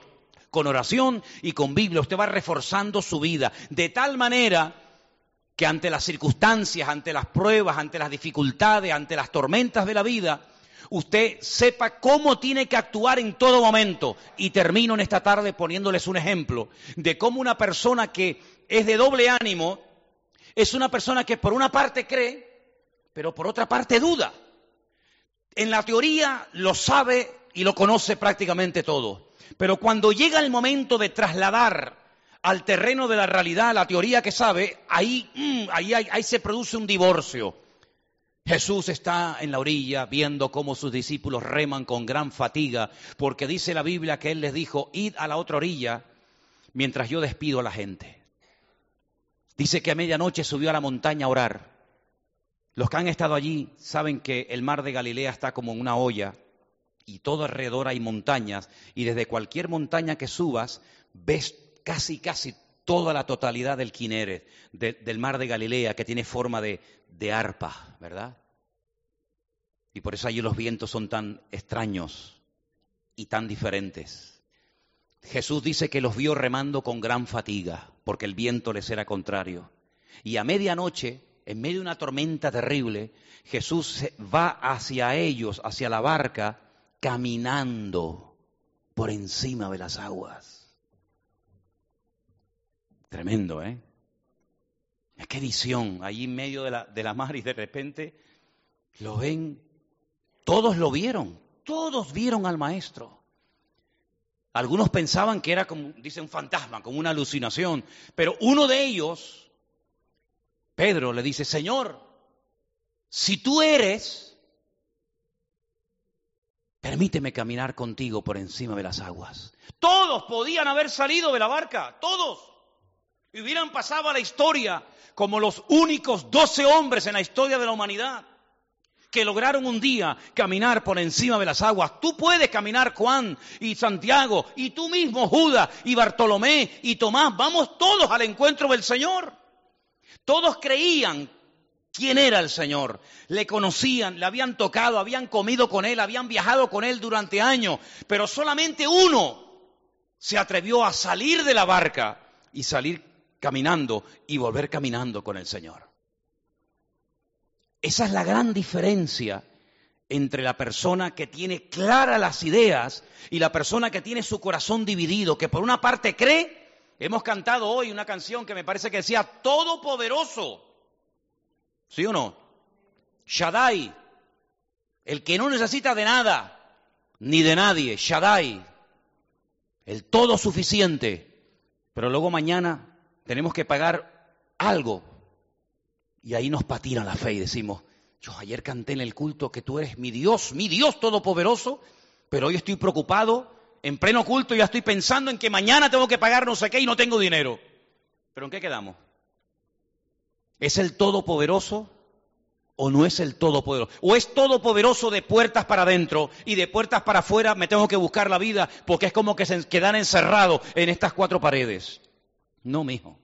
Con oración y con Biblia. Usted va reforzando su vida. De tal manera que ante las circunstancias, ante las pruebas, ante las dificultades, ante las tormentas de la vida, usted sepa cómo tiene que actuar en todo momento. Y termino en esta tarde poniéndoles un ejemplo de cómo una persona que es de doble ánimo es una persona que por una parte cree, pero por otra parte duda. En la teoría lo sabe y lo conoce prácticamente todo. Pero cuando llega el momento de trasladar al terreno de la realidad la teoría que sabe, ahí, mm, ahí, ahí se produce un divorcio. Jesús está en la orilla viendo cómo sus discípulos reman con gran fatiga, porque dice la Biblia que Él les dijo, id a la otra orilla mientras yo despido a la gente. Dice que a medianoche subió a la montaña a orar. Los que han estado allí saben que el mar de Galilea está como una olla y todo alrededor hay montañas y desde cualquier montaña que subas ves casi, casi toda la totalidad del Quineret, del mar de Galilea, que tiene forma de, de arpa, ¿verdad? Y por eso allí los vientos son tan extraños y tan diferentes. Jesús dice que los vio remando con gran fatiga, porque el viento les era contrario. Y a medianoche, en medio de una tormenta terrible, Jesús va hacia ellos, hacia la barca, caminando por encima de las aguas. Tremendo, ¿eh? Qué visión, allí en medio de la, de la mar y de repente lo ven, todos lo vieron, todos vieron al maestro. Algunos pensaban que era como, dice, un fantasma, como una alucinación, pero uno de ellos, Pedro, le dice, Señor, si tú eres, permíteme caminar contigo por encima de las aguas. Todos podían haber salido de la barca, todos. Y hubieran pasado a la historia como los únicos doce hombres en la historia de la humanidad que lograron un día caminar por encima de las aguas. Tú puedes caminar, Juan y Santiago, y tú mismo, Judas y Bartolomé y Tomás. Vamos todos al encuentro del Señor. Todos creían quién era el Señor. Le conocían, le habían tocado, habían comido con Él, habían viajado con Él durante años. Pero solamente uno se atrevió a salir de la barca y salir caminando y volver caminando con el Señor. Esa es la gran diferencia entre la persona que tiene claras las ideas y la persona que tiene su corazón dividido, que por una parte cree, hemos cantado hoy una canción que me parece que decía, Todopoderoso, ¿sí o no? Shaddai, el que no necesita de nada, ni de nadie, Shaddai, el todo suficiente, pero luego mañana tenemos que pagar algo. Y ahí nos patina la fe y decimos, yo ayer canté en el culto que tú eres mi Dios, mi Dios todopoderoso, pero hoy estoy preocupado, en pleno culto ya estoy pensando en que mañana tengo que pagar no sé qué y no tengo dinero. ¿Pero en qué quedamos? ¿Es el todopoderoso o no es el todopoderoso? ¿O es todopoderoso de puertas para adentro y de puertas para afuera me tengo que buscar la vida porque es como que se quedan encerrados en estas cuatro paredes? No, mijo.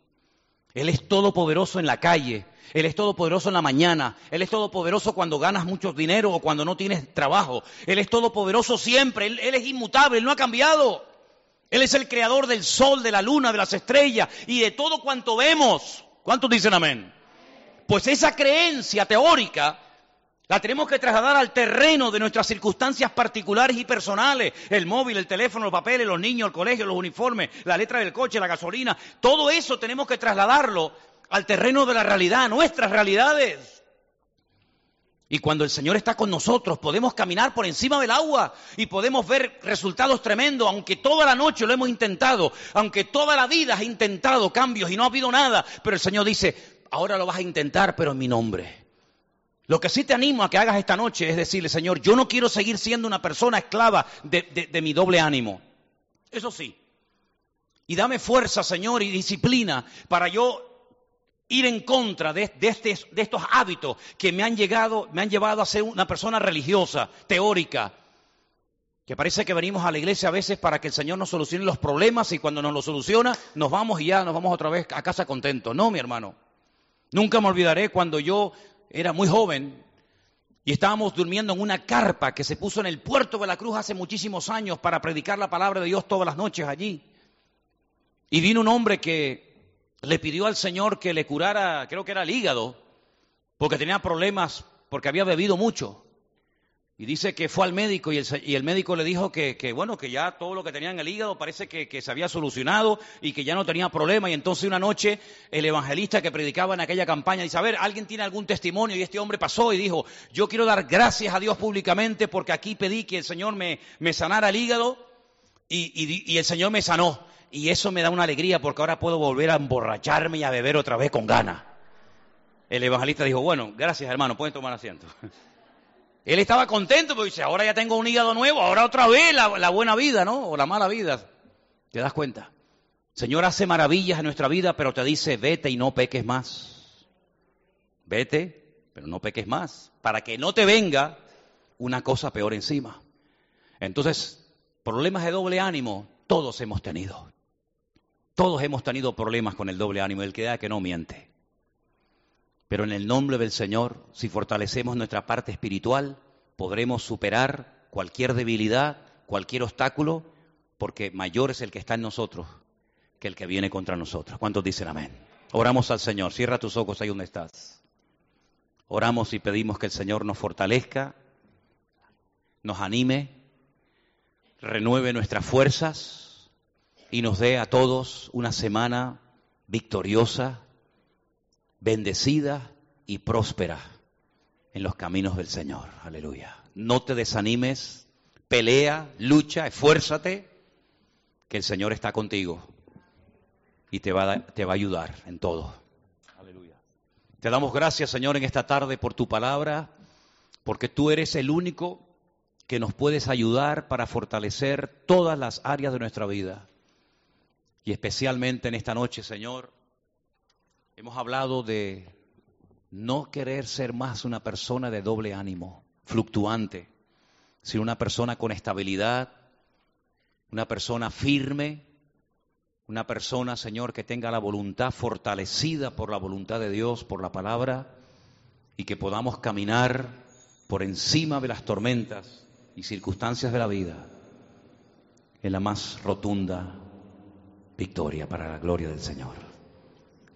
Él es todopoderoso en la calle, Él es todopoderoso en la mañana, Él es todopoderoso cuando ganas mucho dinero o cuando no tienes trabajo, Él es todopoderoso siempre, Él, es inmutable, Él no ha cambiado. Él es el creador del sol, de la luna, de las estrellas y de todo cuanto vemos. ¿Cuántos dicen amén? Pues esa creencia teórica la tenemos que trasladar al terreno de nuestras circunstancias particulares y personales. El móvil, el teléfono, los papeles, los niños, el colegio, los uniformes, la letra del coche, la gasolina. Todo eso tenemos que trasladarlo al terreno de la realidad, nuestras realidades. Y cuando el Señor está con nosotros, podemos caminar por encima del agua y podemos ver resultados tremendos, aunque toda la noche lo hemos intentado, aunque toda la vida has intentado cambios y no ha habido nada, pero el Señor dice, ahora lo vas a intentar, pero en mi nombre. Lo que sí te animo a que hagas esta noche es decirle, Señor, yo no quiero seguir siendo una persona esclava de, mi doble ánimo. Eso sí. Y dame fuerza, Señor, y disciplina para yo ir en contra de, este, de, estos hábitos que me han, llegado, me han llevado a ser una persona religiosa, teórica, que parece que venimos a la iglesia a veces para que el Señor nos solucione los problemas y cuando nos los soluciona nos vamos y ya nos vamos otra vez a casa contentos. No, mi hermano. Nunca me olvidaré cuando yo era muy joven y estábamos durmiendo en una carpa que se puso en el puerto de la Cruz hace muchísimos años para predicar la palabra de Dios todas las noches allí. Y vino un hombre que le pidió al Señor que le curara, creo que era el hígado, porque tenía problemas, porque había bebido mucho. Y dice que fue al médico y el, médico le dijo que, bueno, que ya todo lo que tenía en el hígado parece que, se había solucionado y que ya no tenía problema. Y entonces una noche el evangelista que predicaba en aquella campaña dice, a ver, ¿alguien tiene algún testimonio? Y este hombre pasó y dijo, yo quiero dar gracias a Dios públicamente porque aquí pedí que el Señor me, sanara el hígado y, y el Señor me sanó. Y eso me da una alegría porque ahora puedo volver a emborracharme y a beber otra vez con ganas. El evangelista dijo, bueno, gracias hermano, pueden tomar asiento. Él estaba contento porque dice, ahora ya tengo un hígado nuevo, ahora otra vez la, buena vida, ¿no? O la mala vida. ¿Te das cuenta? Señor hace maravillas en nuestra vida, pero te dice, vete y no peques más. Vete pero no peques más, para que no te venga una cosa peor encima. Entonces, problemas de doble ánimo, todos hemos tenido. Todos hemos tenido problemas con el doble ánimo, el que da que no miente. Pero en el nombre del Señor, si fortalecemos nuestra parte espiritual, podremos superar cualquier debilidad, cualquier obstáculo, porque mayor es el que está en nosotros que el que viene contra nosotros. ¿Cuántos dicen amén? Oramos al Señor. Cierra tus ojos ahí donde estás. Oramos y pedimos que el Señor nos fortalezca, nos anime, renueve nuestras fuerzas y nos dé a todos una semana victoriosa, bendecida y próspera en los caminos del Señor. Aleluya. No te desanimes, pelea, lucha, esfuérzate, que el Señor está contigo y te va, a, te va a ayudar en todo. Aleluya. Te damos gracias, Señor, en esta tarde por tu palabra, porque tú eres el único que nos puedes ayudar para fortalecer todas las áreas de nuestra vida. Y especialmente en esta noche, Señor, hemos hablado de no querer ser más una persona de doble ánimo, fluctuante, sino una persona con estabilidad, una persona firme, una persona, Señor, que tenga la voluntad fortalecida por la voluntad de Dios, por la palabra, y que podamos caminar por encima de las tormentas y circunstancias de la vida en la más rotunda victoria para la gloria del Señor.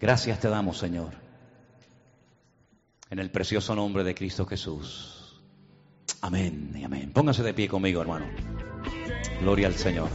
Gracias te damos, Señor, en el precioso nombre de Cristo Jesús. Amén y amén. Póngase de pie conmigo, hermano. Gloria al Señor.